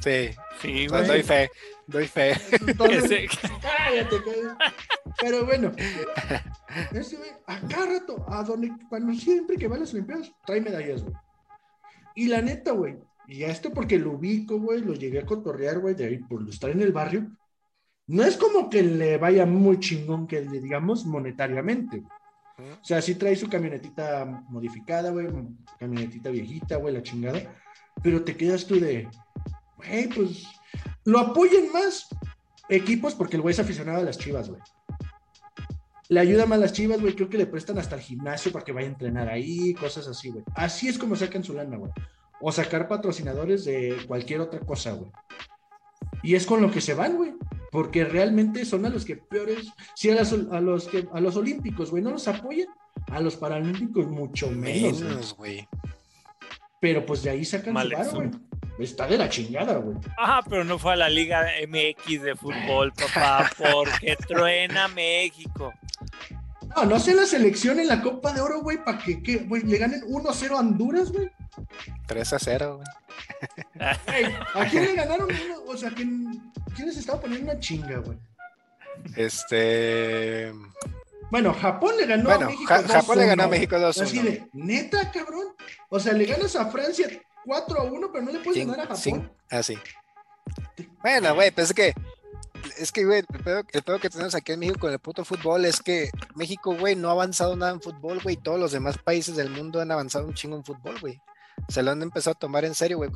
S1: Sí,
S3: Sí, güey.
S1: doy fe, doy fe.
S2: Entonces, Cállate, cállate. Pero bueno, ese güey, a cada rato, a donde, cuando siempre que va a las Olimpiadas, trae medallas, güey. Y la neta, güey, y a esto porque lo ubico, güey, lo llegué a cotorrear, güey, de ahí por estar en el barrio. No es como que le vaya muy chingón que le digamos monetariamente. güey. O sea, sí trae su camionetita modificada, güey, camionetita viejita, güey, la chingada. Pero te quedas tú de, güey, pues lo apoyen más equipos porque el güey es aficionado a las chivas, güey. Le ayuda más a las chivas, güey. Creo que le prestan hasta el gimnasio para que vaya a entrenar ahí, cosas así, güey. Así es como sacan su lana, güey. O sacar patrocinadores de cualquier otra cosa, güey. Y es con lo que se van, güey. Porque realmente son a los que peores. Si a, las- a los, que, a los olímpicos, güey, no los apoyan. A los paralímpicos, mucho menos, güey.
S1: Menos, güey.
S2: Pero pues de ahí sacan
S3: Mal
S2: su
S3: eso.
S2: güey. Está de la chingada, güey.
S3: Ajá, pero no fue a la Liga MX de fútbol, papá, porque truena México.
S2: No, no sé la selección en la Copa de Oro, güey, para que, que, güey, le ganen 1-0 a Honduras, güey.
S1: 3 a 0, güey.
S2: Ey, ¿A quién le ganaron? uno? O sea, ¿quién, quién les estaba poniendo una chinga, güey?
S1: Este.
S2: Bueno, Japón le ganó
S1: Bueno,
S2: a México.
S1: Ja- Japón le
S2: 2-1,
S1: ganó a. México 2
S2: Así
S1: 1.
S2: de, neta, cabrón. O sea, le ganas a Francia 4 a 1, pero no le puedes ganar a Japón.
S1: Así. Bueno, güey, pues es que. Es que, güey, el pedo, el pedo que tenemos aquí en México con el puto fútbol es que México, güey, no ha avanzado nada en fútbol, güey. Todos los demás países del mundo han avanzado un chingo en fútbol, güey. Se lo han empezado a tomar en serio, güey.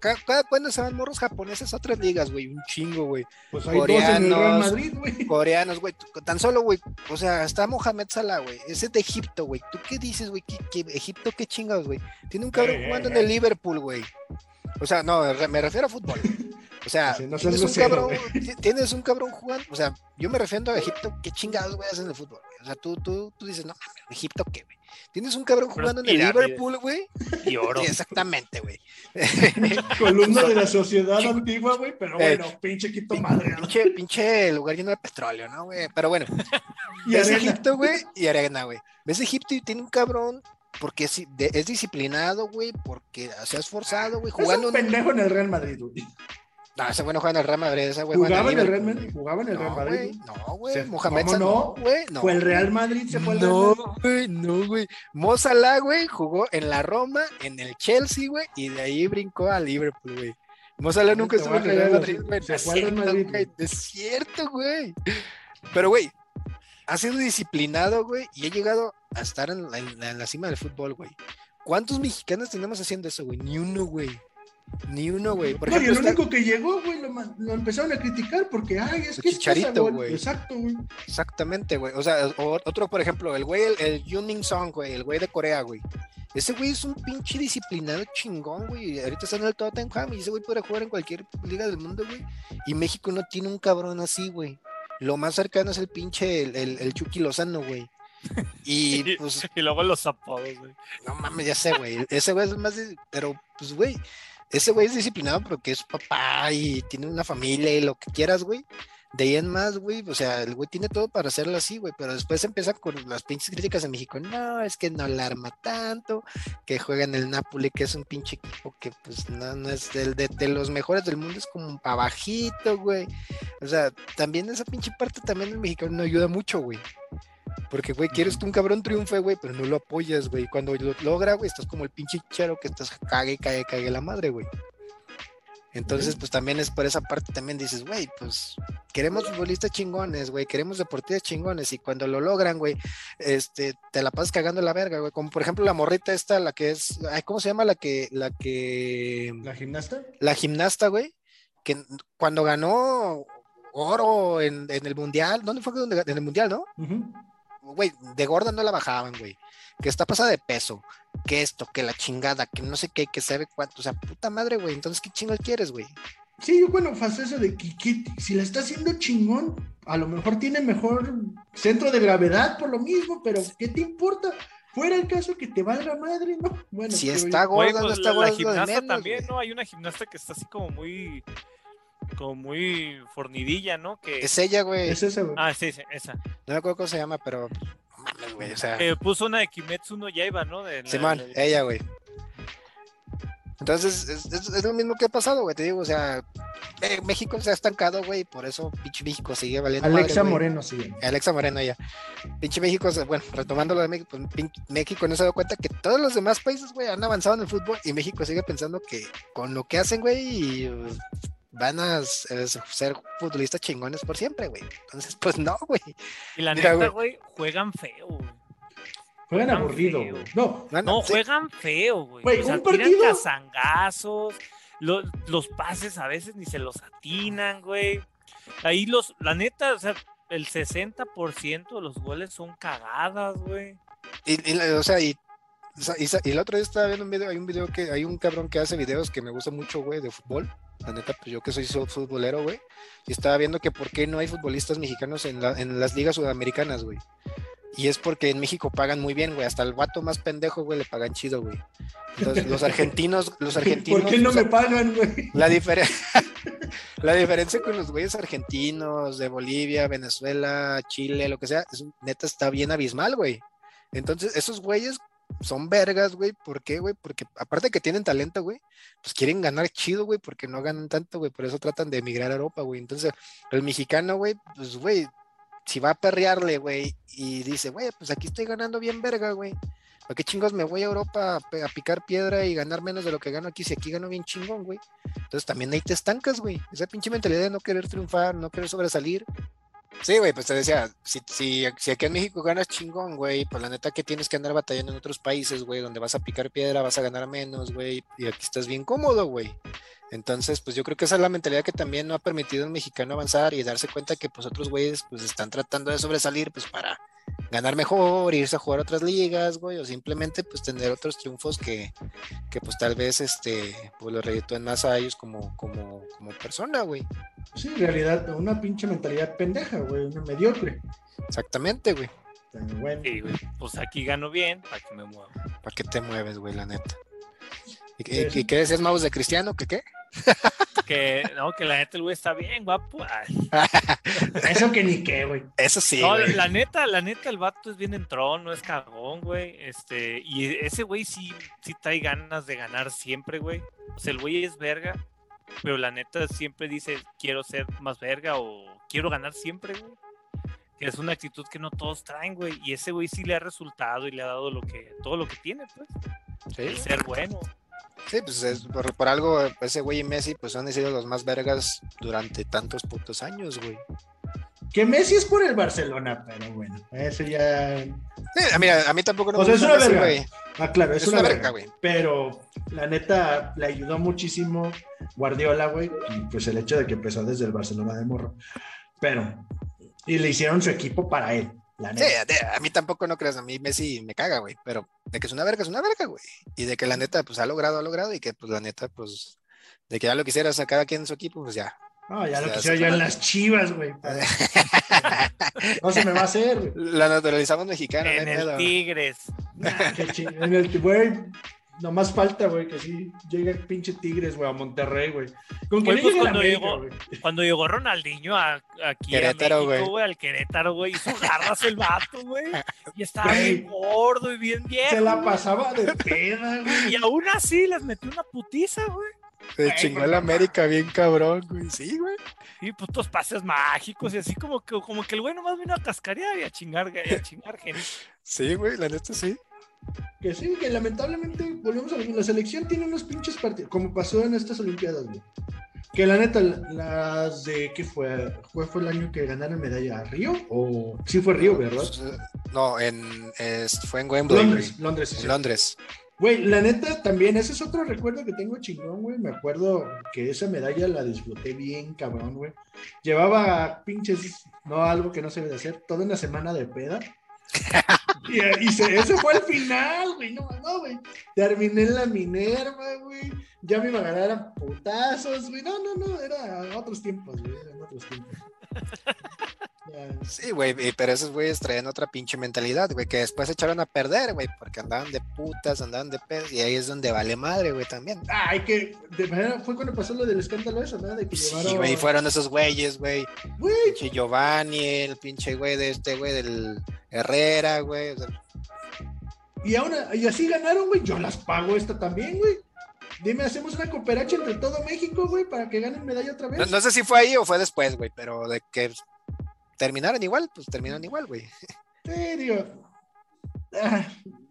S1: Cada cuando se van morros japoneses a otras ligas, güey. Un chingo, güey.
S2: Pues
S1: Coreanos.
S2: Madrid, güey.
S1: Coreanos, güey. Tan solo, güey. O sea, está Mohamed Salah, güey. Ese es de Egipto, güey. ¿Tú qué dices, güey? ¿Qué, qué- Egipto qué chingados, güey? Tiene un cabrón
S2: Eh,
S1: jugando
S2: eh,
S1: en el Liverpool, güey. O sea, no, me refiero a fútbol. O sea,
S2: no
S1: tienes un cabrón, ti- tienes un cabrón jugando, o sea, yo me refiero a Egipto, ¿qué chingados, güey, hacen en el fútbol? Güey? O sea, tú, tú, tú dices, no mames, Egipto, ¿qué, güey? Tienes un cabrón jugando en el. Liverpool, güey.
S3: Y oro.
S1: Sí, exactamente, güey.
S2: Columna de la sociedad antigua, güey. Pero
S1: Eh,
S2: bueno, pinche quito madre. ¿no?
S1: Pinche, pinche lugar lleno de petróleo, ¿no, güey? Pero bueno,
S2: Y
S1: ves
S2: arena.
S1: Egipto, güey, y arena, güey. Ves Egipto y tiene un cabrón porque es, de- es disciplinado, güey, porque se ha esforzado, güey,
S2: Es
S1: jugando.
S2: un pendejo en el Real Madrid, güey.
S1: No, ese güey no juega en el Real Madrid, ese güey
S2: Jugaba en el Real Madrid. Jugaba en el Real
S1: No,
S2: Madrid.
S1: güey, no, Mohamed
S2: ¿cómo
S1: Salah,
S2: no?
S1: güey, no.
S2: Fue el Real Madrid, se fue al Real
S1: No, güey, no, güey. Mo Salah, güey, jugó en la Roma, en el Chelsea, güey, y de ahí brincó a Liverpool, güey. Mo Salah nunca estuvo en el Real Madrid, güey.
S2: se
S1: es
S2: fue al Real
S1: cierto,
S2: Madrid,
S1: güey. Es cierto, güey. Pero, güey, ha sido disciplinado, güey, y ha llegado a estar en la, en la- en la cima del fútbol, güey. ¿Cuántos mexicanos tenemos haciendo eso, güey? Ni uno, güey. Ni uno, güey. Por
S2: No, y el
S1: está-
S2: único que llegó, güey, lo, lo empezaron a criticar porque, ay, es
S1: El
S2: que es
S1: Chicharito, güey.
S2: Exacto, güey.
S1: Exactamente, güey. O sea, o- otro, por ejemplo, el güey, el, el Yuning Song, güey, el güey de Corea, güey. Ese güey es un pinche disciplinado chingón, güey. Ahorita está en el Tottenham y ese güey puede jugar en cualquier liga del mundo, güey. Y México no tiene un cabrón así, güey. Lo más cercano es el pinche, el, el, el Chucky Lozano, güey. Y pues,
S3: Y luego los apodos, güey.
S1: no mames, ya sé, güey. Ese güey es más de... Pero, pues, güey, ese güey es disciplinado porque es papá y tiene una familia y lo que quieras, güey. De ahí en más, güey, o sea, el güey tiene todo para hacerlo así, güey, pero después empieza con las pinches críticas en México. No, es que no la arma tanto, que juega en el Napoli, que es un pinche equipo que, pues, no, no es del, de, los mejores del mundo, es como un bajito, güey. O sea, también esa pinche parte también el mexicano no ayuda mucho, güey. Porque, güey, quieres que un cabrón triunfe, güey, pero no lo apoyas, güey. Cuando lo logra, güey, estás como el pinche chero que estás cague, cague, cague la madre, güey. Entonces, pues también es por esa parte, también dices, güey, pues queremos futbolistas chingones, güey, queremos deportistas chingones, y cuando lo logran, güey, este, te la pasas cagando la verga, güey. Como por ejemplo la morrita esta, la que es, ay, ¿cómo se llama? La que, la que.
S2: ¿La gimnasta?
S1: La gimnasta, güey, que cuando ganó oro en, en el mundial, ¿dónde fue en el mundial, no?
S2: Ujú.
S1: Güey, de gorda no la bajaban, güey. Que está pasada de peso, que esto, que la chingada, que no sé qué, que sabe cuánto. O sea, puta madre, güey. Entonces, ¿qué chingados quieres, güey?
S2: Sí, yo bueno, faço eso de que, si la está haciendo chingón, a lo mejor tiene mejor centro de gravedad por lo mismo, pero ¿qué te importa? Fuera el caso que te valga madre, ¿no? Bueno,
S1: Si está gorda, no
S3: pues
S1: está
S3: la,
S1: gorda.
S3: la
S1: de
S3: gimnasta
S1: menos,
S3: también,
S1: güey.
S3: ¿no? Hay una gimnasta que está así como muy, como muy fornidilla, ¿no? Que,
S1: Es ella, güey.
S2: Es esa, güey.
S3: ah, sí, sí, esa.
S1: No me acuerdo cómo se llama, pero. mames, güey. O sea,
S3: Que puso una de Kimetsu no Yaiba, ¿no? De la-
S1: Simón,
S3: la-
S1: ella, güey. Entonces, es, es- es lo mismo que ha pasado, güey. Te digo, o sea, eh, México se ha estancado, güey. Por eso, pinche México sigue valiendo.
S2: Alexa
S1: madre.
S2: Moreno, sí.
S1: Alexa Moreno, ya. Pinche México, bueno, retomando lo de México, pues, México no se ha dado cuenta que todos los demás países, güey, han avanzado en el fútbol y México sigue pensando que con lo que hacen, güey, y, uh, van a eh, ser futbolistas chingones por siempre, güey. Entonces, pues no, güey.
S3: Y la
S1: Mira,
S3: neta,
S1: güey.
S3: juegan feo, güey.
S2: Juegan aburrido, güey. No,
S1: No,
S3: No,
S1: sí,
S3: juegan feo, güey.
S2: Güey,
S3: o sea,
S2: un
S3: tiran
S2: partido-
S3: cazangazos, lo- los pases a veces ni se los atinan, güey. Ahí los, la neta, o sea, el 60% de los goles son cagadas, güey.
S1: Y, y la- o sea, y, y el otro día estaba viendo un video, hay un video que, hay un cabrón que hace videos que me gusta mucho, güey, de fútbol. La neta, pues yo que soy so- futbolero, güey. Y estaba viendo que por qué no hay futbolistas mexicanos en, la- en las ligas sudamericanas, güey. Y es porque en México pagan muy bien, güey. Hasta el vato más pendejo, güey, le pagan chido, güey. Entonces, los argentinos, los argentinos.
S2: ¿por qué no
S1: o sea,
S2: me pagan, güey?
S1: la, diferencia la diferencia con los güeyes argentinos de Bolivia, Venezuela, Chile, lo que sea, es, neta está bien abismal, güey. Entonces, esos güeyes son vergas, güey. ¿Por qué, güey? Porque aparte que tienen talento, güey, pues quieren ganar chido, güey, porque no ganan tanto, güey. Por eso tratan de emigrar a Europa, güey. Entonces, el mexicano, güey, pues, güey, si va a perrearle, güey, y dice, güey, pues aquí estoy ganando bien verga, güey. ¿Para qué chingos me voy a Europa a, picar piedra y ganar menos de lo que gano aquí si aquí gano bien chingón, güey? Entonces también ahí te estancas, güey. Esa pinche mentalidad de no querer triunfar, no querer sobresalir. Sí, güey, pues te decía, si, aquí en México ganas chingón, güey, pues la neta que tienes que andar batallando en otros países, güey, donde vas a picar piedra, vas a ganar menos, güey, y aquí estás bien cómodo, güey. Entonces, pues yo creo que esa es la mentalidad que también no ha permitido al mexicano avanzar y darse cuenta que pues otros güeyes pues están tratando de sobresalir pues para ganar mejor, irse a jugar a otras ligas, güey, o simplemente pues tener otros triunfos que, que pues tal vez este pues los reditúen más a ellos como, como, como persona, güey.
S2: Sí, en realidad, una pinche mentalidad pendeja, güey, una mediocre.
S1: Exactamente, güey.
S2: Bueno,
S3: Sí, güey. Pues aquí gano bien, para que me mueva.
S1: ¿Para qué te mueves, güey, la neta? ¿Y,
S2: Sí,
S1: y-
S2: sí.
S1: y qué decías, Maus, de Cristiano? ¿Qué qué?
S3: Que, no, que la neta el güey está bien, guapo. Ay.
S2: eso que ni qué, güey.
S1: Eso sí,
S3: no,
S1: güey.
S3: la neta, la neta, el vato es bien entrón, no es cagón, güey. Este, y ese güey sí, sí trae ganas de ganar siempre, güey. O sea, el güey es verga, pero la neta siempre dice, quiero ser más verga o quiero ganar siempre, güey. Que es una actitud que no todos traen, güey. Y ese güey sí le ha resultado y le ha dado lo que, todo lo que tiene, pues. El ser bueno.
S1: Sí, pues es por, por algo ese güey y Messi pues han sido los más vergas durante tantos putos años, güey.
S2: Que Messi es por el Barcelona, pero bueno, eso ya.
S1: Sí, a mí, a mí tampoco no
S2: O sea, es
S1: gusta
S2: una
S1: Messi,
S2: verga. Ah, claro, es,
S1: Es
S2: una,
S1: una
S2: verga,
S1: güey.
S2: Pero la neta le ayudó muchísimo Guardiola, güey. Y pues el hecho de que empezó desde el Barcelona de morro. Pero. Y le hicieron su equipo para él, la neta.
S1: a mí tampoco no creas, a mí Messi me caga, güey, pero de que es una verga, es una verga, güey. Y de que la neta, pues ha logrado, ha logrado, y que pues la neta, pues, de que ya lo quisiera sacar aquí en su equipo, pues ya.
S2: No, ya lo
S1: Ya,
S2: quisiera
S1: sí,
S2: yo en las chivas, güey. No se me va a hacer.
S1: La naturalizamos mexicana,
S3: En el
S1: pedo.
S3: Tigres.
S2: Nah, qué ching- En el güey. Nomás falta, güey, que sí llegue el pinche Tigres, güey, a Monterrey, güey. Con que
S3: pues cuando
S2: América,
S3: llegó-
S2: güey.
S3: Cuando llegó Ronaldinho a, aquí
S1: Querétaro,
S3: a México,
S1: güey.
S3: al Querétaro, güey, hizo garras el vato, güey. Y estaba bien gordo y bien viejo.
S2: Se la pasaba de peda, güey.
S3: Y aún así les metió una putiza, güey.
S1: Se chingó
S2: por
S1: el. América bien cabrón, güey. Sí, güey.
S3: Y putos pases mágicos y así como que, como que el güey nomás vino a cascarear y a chingar, y a chingar gente.
S1: Sí, güey, la neta sí.
S2: Que sí, que lamentablemente, volvemos a la selección tiene unos pinches partidos, como pasó en estas Olimpiadas, güey. Que la neta, las de, ¿qué fue? ¿Cuál fue el año que ganaron medalla? ¿Río? ¿O sí fue Río, verdad?
S1: Pues, eh, No, en, es- fue en Wembley,
S2: Londres. Londres, sí,
S1: En
S2: sí.
S1: Londres.
S2: Güey, la neta también, ese es otro recuerdo que tengo chingón, güey. Me acuerdo que esa medalla la disfruté bien, cabrón, güey. Llevaba pinches, no algo que no se debe de hacer, toda una semana de peda. y se- ese fue el final, güey. No, no, güey. Terminé en la Minerva, güey. Ya me iba a ganar a putazos, güey. No, no, no, era otros tiempos, güey. Eran otros tiempos.
S1: Sí, güey, pero esos güeyes traían otra pinche mentalidad, güey, que después se echaron a perder, güey, porque andaban de putas, andaban de pedos, y ahí es donde vale madre, güey, también.
S2: Ay, que de manera fue cuando pasó lo del escándalo eso, ¿no? De que
S1: Sí,
S2: llevaron.
S1: güey, fueron esos güeyes, güey.
S2: Güey,
S1: Pinche Giovanni, el pinche güey de este güey del Herrera, güey. o sea,
S2: Y, ahora, y así ganaron, güey. Yo las pago esta también, güey. Dime, hacemos una cooperacha entre todo México, güey, para que ganen medalla otra vez.
S1: No, no sé si fue ahí o fue después, güey, pero de que terminaron igual, pues terminaron igual, güey.
S2: Sí, digo. ah,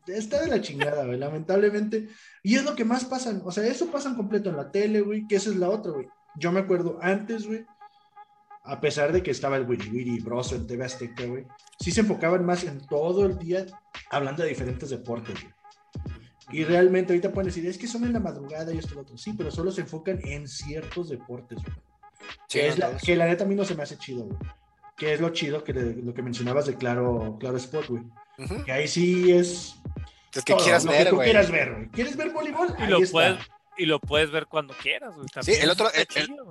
S2: está de la chingada, güey, lamentablemente. Y es lo que más pasan. O sea, eso pasan completo en la tele, güey, que esa es la otra, güey. Yo me acuerdo antes, güey, a pesar de que estaba el Wiri Wiri Broso en TV Azteca, güey, sí se enfocaban más en todo el día hablando de diferentes deportes, güey. Y realmente ahorita pueden decir, es que son en la madrugada y esto y lo otro. Sí, pero solo se enfocan en ciertos deportes, güey.
S1: Sí,
S2: que, la, que la neta a mí no se me hace chido, güey. Que es lo chido que le- lo que mencionabas de Claro, claro Sport, güey. Que ahí sí es.
S1: Es que
S2: todo,
S1: quieras
S2: lo
S1: ver,
S2: que tú
S1: güey.
S2: quieras ver, güey. ¿Quieres ver voleibol?
S3: Y
S2: Ahí
S3: lo
S2: está.
S3: puedes, y lo puedes ver cuando quieras, güey.
S1: Sí, el otro,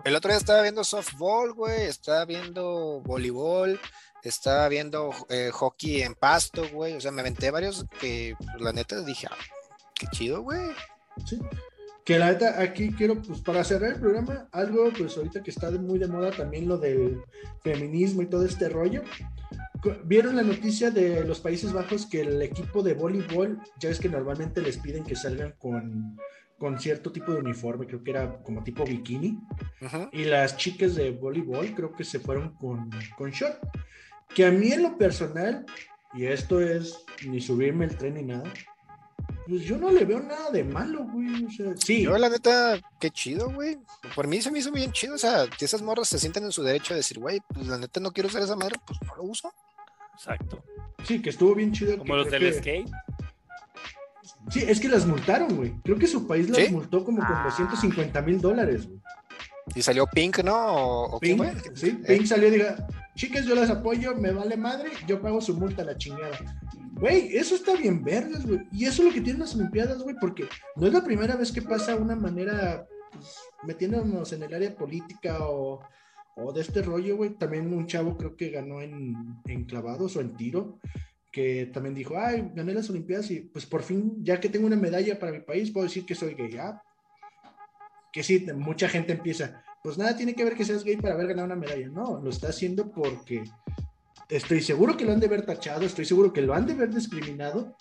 S1: el otro día estaba viendo softball, güey, estaba viendo voleibol, estaba viendo eh, hockey en pasto, güey, o sea, me aventé varios que, pues, la neta, dije, ah, qué chido, güey.
S2: Sí. Que la neta, aquí quiero, pues para cerrar el programa, algo, pues ahorita que está muy de moda también lo del feminismo y todo este rollo. ¿Vieron la noticia de los Países Bajos que el equipo de voleibol, ya ves que normalmente les piden que salgan con, con cierto tipo de uniforme, creo que era como tipo bikini,
S1: Ujú.
S2: y las chicas de voleibol creo que se fueron con, con short. Que a mí en lo personal, y esto es ni subirme el tren ni nada, pues yo no le veo nada de malo, güey. O sea, sí,
S1: Yo, la neta, qué chido, güey. Por mí se me hizo bien chido, o sea, si esas morras se sienten en su derecho de decir, güey, pues la neta no quiero usar esa madre, pues no lo uso.
S3: Exacto.
S2: sí, que estuvo bien chido.
S3: Como los del
S2: que-
S3: skate.
S2: Sí, es que las multaron, güey. Creo que su país las
S1: ¿Sí?
S2: multó como con
S3: Ah.
S2: 250 mil dólares, güey.
S1: Y salió Pink, ¿no? ¿O,
S2: Pink,
S1: fue?
S2: sí,
S1: Eh,
S2: Pink salió y diga, chicas, yo las apoyo, me vale madre, yo pago su multa a la chingada. Güey, eso está bien verdes, güey. Y eso es lo que tienen las Olimpiadas, güey, porque no es la primera vez que pasa una manera, pues, metiéndonos en el área política o, o de este rollo, güey. También un chavo creo que ganó en, en clavados o en tiro, que también dijo, ay, gané las Olimpiadas y pues por fin, ya que tengo una medalla para mi país, puedo decir que soy gay. Ah, que sí, mucha gente empieza, pues nada tiene que ver que seas gay para haber ganado una medalla. No, lo está haciendo porque estoy seguro que lo han de haber tachado, estoy seguro que lo han de haber discriminado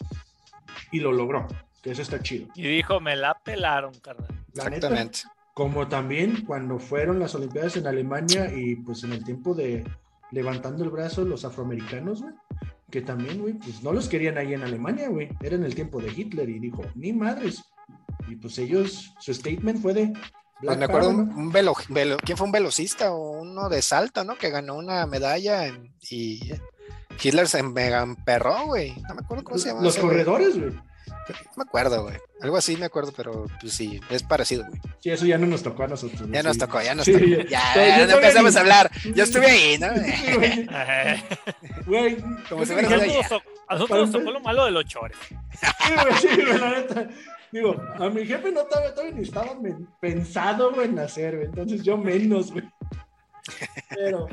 S2: y lo logró, que eso está chido.
S3: Y dijo, me la pelaron, carnal.
S2: La neta,
S1: Exactamente.
S2: como también cuando fueron las Olimpiadas en Alemania y pues en el tiempo de levantando el brazo los afroamericanos, güey, que también, güey, pues no los querían ahí en Alemania, güey, era en el tiempo de Hitler y dijo, ni madres. Y pues ellos, su statement fue de...
S1: Pues
S2: Black
S1: me acuerdo
S2: Power,
S1: un, velo, velo- ¿quién fue un velocista o uno de Salta, ¿no? Que ganó una medalla en- y Hitler se mega emperró, güey. No me acuerdo cómo se llama.
S2: Los
S1: ese,
S2: corredores, güey.
S1: No me acuerdo, güey. Algo así me acuerdo, pero pues sí, es parecido, güey.
S2: Sí, eso ya no nos tocó a nosotros.
S1: Ya nos tocó, ya nos
S2: Sí,
S1: tocó.
S2: ya.
S1: Ya, ya no empezamos a hablar. Yo estuve ahí, ¿no?
S2: Sí, güey.
S1: Como fuera
S2: que
S3: A nosotros, nos tocó- a nosotros
S2: Para
S3: nos
S2: usted-
S3: tocó lo malo de los chores.
S2: Sí, güey, sí, güey, la neta. Digo, a mi jefe no todavía, ni estaba pensado en güey. Entonces yo menos. Pero,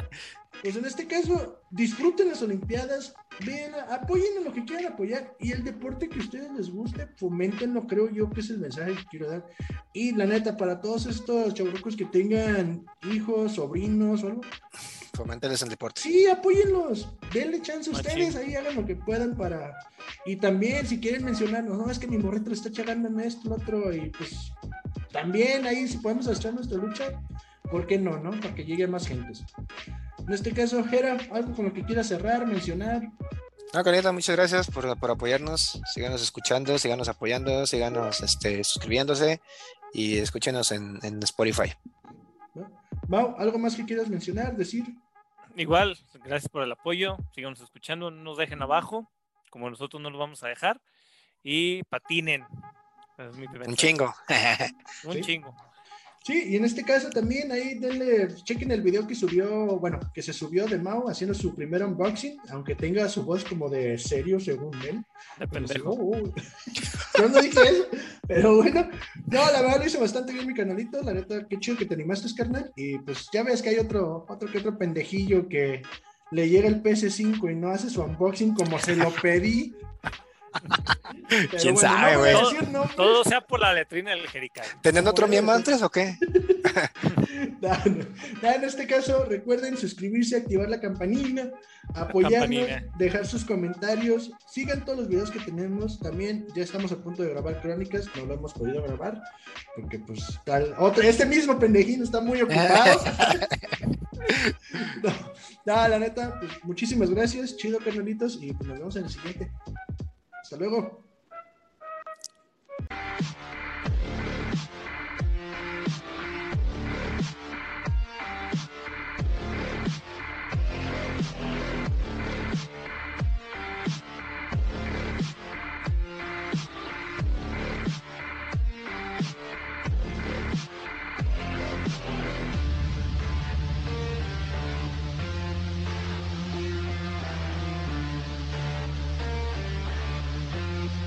S2: pues en este caso, disfruten las Olimpiadas, vean, apoyen en lo que quieran apoyar y el deporte que a ustedes les guste, fomentenlo, creo yo que es el mensaje que quiero dar. Y la neta, para todos estos chavos que tengan hijos, sobrinos o algo,
S1: Fomentenles el deporte.
S2: Sí, apóyenlos, denle chance a ustedes, ahí hagan lo que puedan para. Y también, si quieren mencionarnos, no, es que mi morrito le está chagando en esto, en otro, y pues también ahí, si podemos echar nuestra lucha, ¿por qué no, no? Para que lleguen más gentes. En este caso, Jera, algo con lo que quieras cerrar, mencionar.
S1: No, Carita, muchas gracias por, por, apoyarnos. Síganos escuchando, síganos apoyando, síganos este, suscribiéndose y escúchenos en, en Spotify.
S2: Mau, ¿algo más que quieras mencionar, decir?
S3: Igual, gracias por el apoyo. Síganos escuchando, no nos dejen abajo, como nosotros no los vamos a dejar. Y patinen.
S1: Un chingo.
S3: Un chingo.
S2: Sí, y en este caso también ahí denle, chequen el video que subió, bueno, que se subió de Mao haciendo su primer unboxing, aunque tenga su voz como de serio según él.
S3: De pendejo.
S2: Uh, yo no dije eso, pero bueno, no, la verdad lo hizo bastante bien mi canalito, la neta, qué chido que te animaste, carnal, y pues ya ves que hay otro, otro que otro pendejillo que le llega el PS5 y no hace su unboxing como se lo pedí.
S1: ¿Quién sabe, güey?
S3: todo, sea por la letrina del Jericay.
S1: ¿Tienen otro miembro antes o qué?
S2: en este caso, recuerden suscribirse, activar la campanita, apoyarnos, dejar sus comentarios, sigan todos los videos que tenemos. También ya estamos a punto de grabar crónicas, no lo hemos podido grabar, porque pues tal, otro, este mismo pendejino está muy ocupado. no, la neta, pues muchísimas gracias, chido carnalitos, y pues nos vemos en el siguiente. Hasta luego.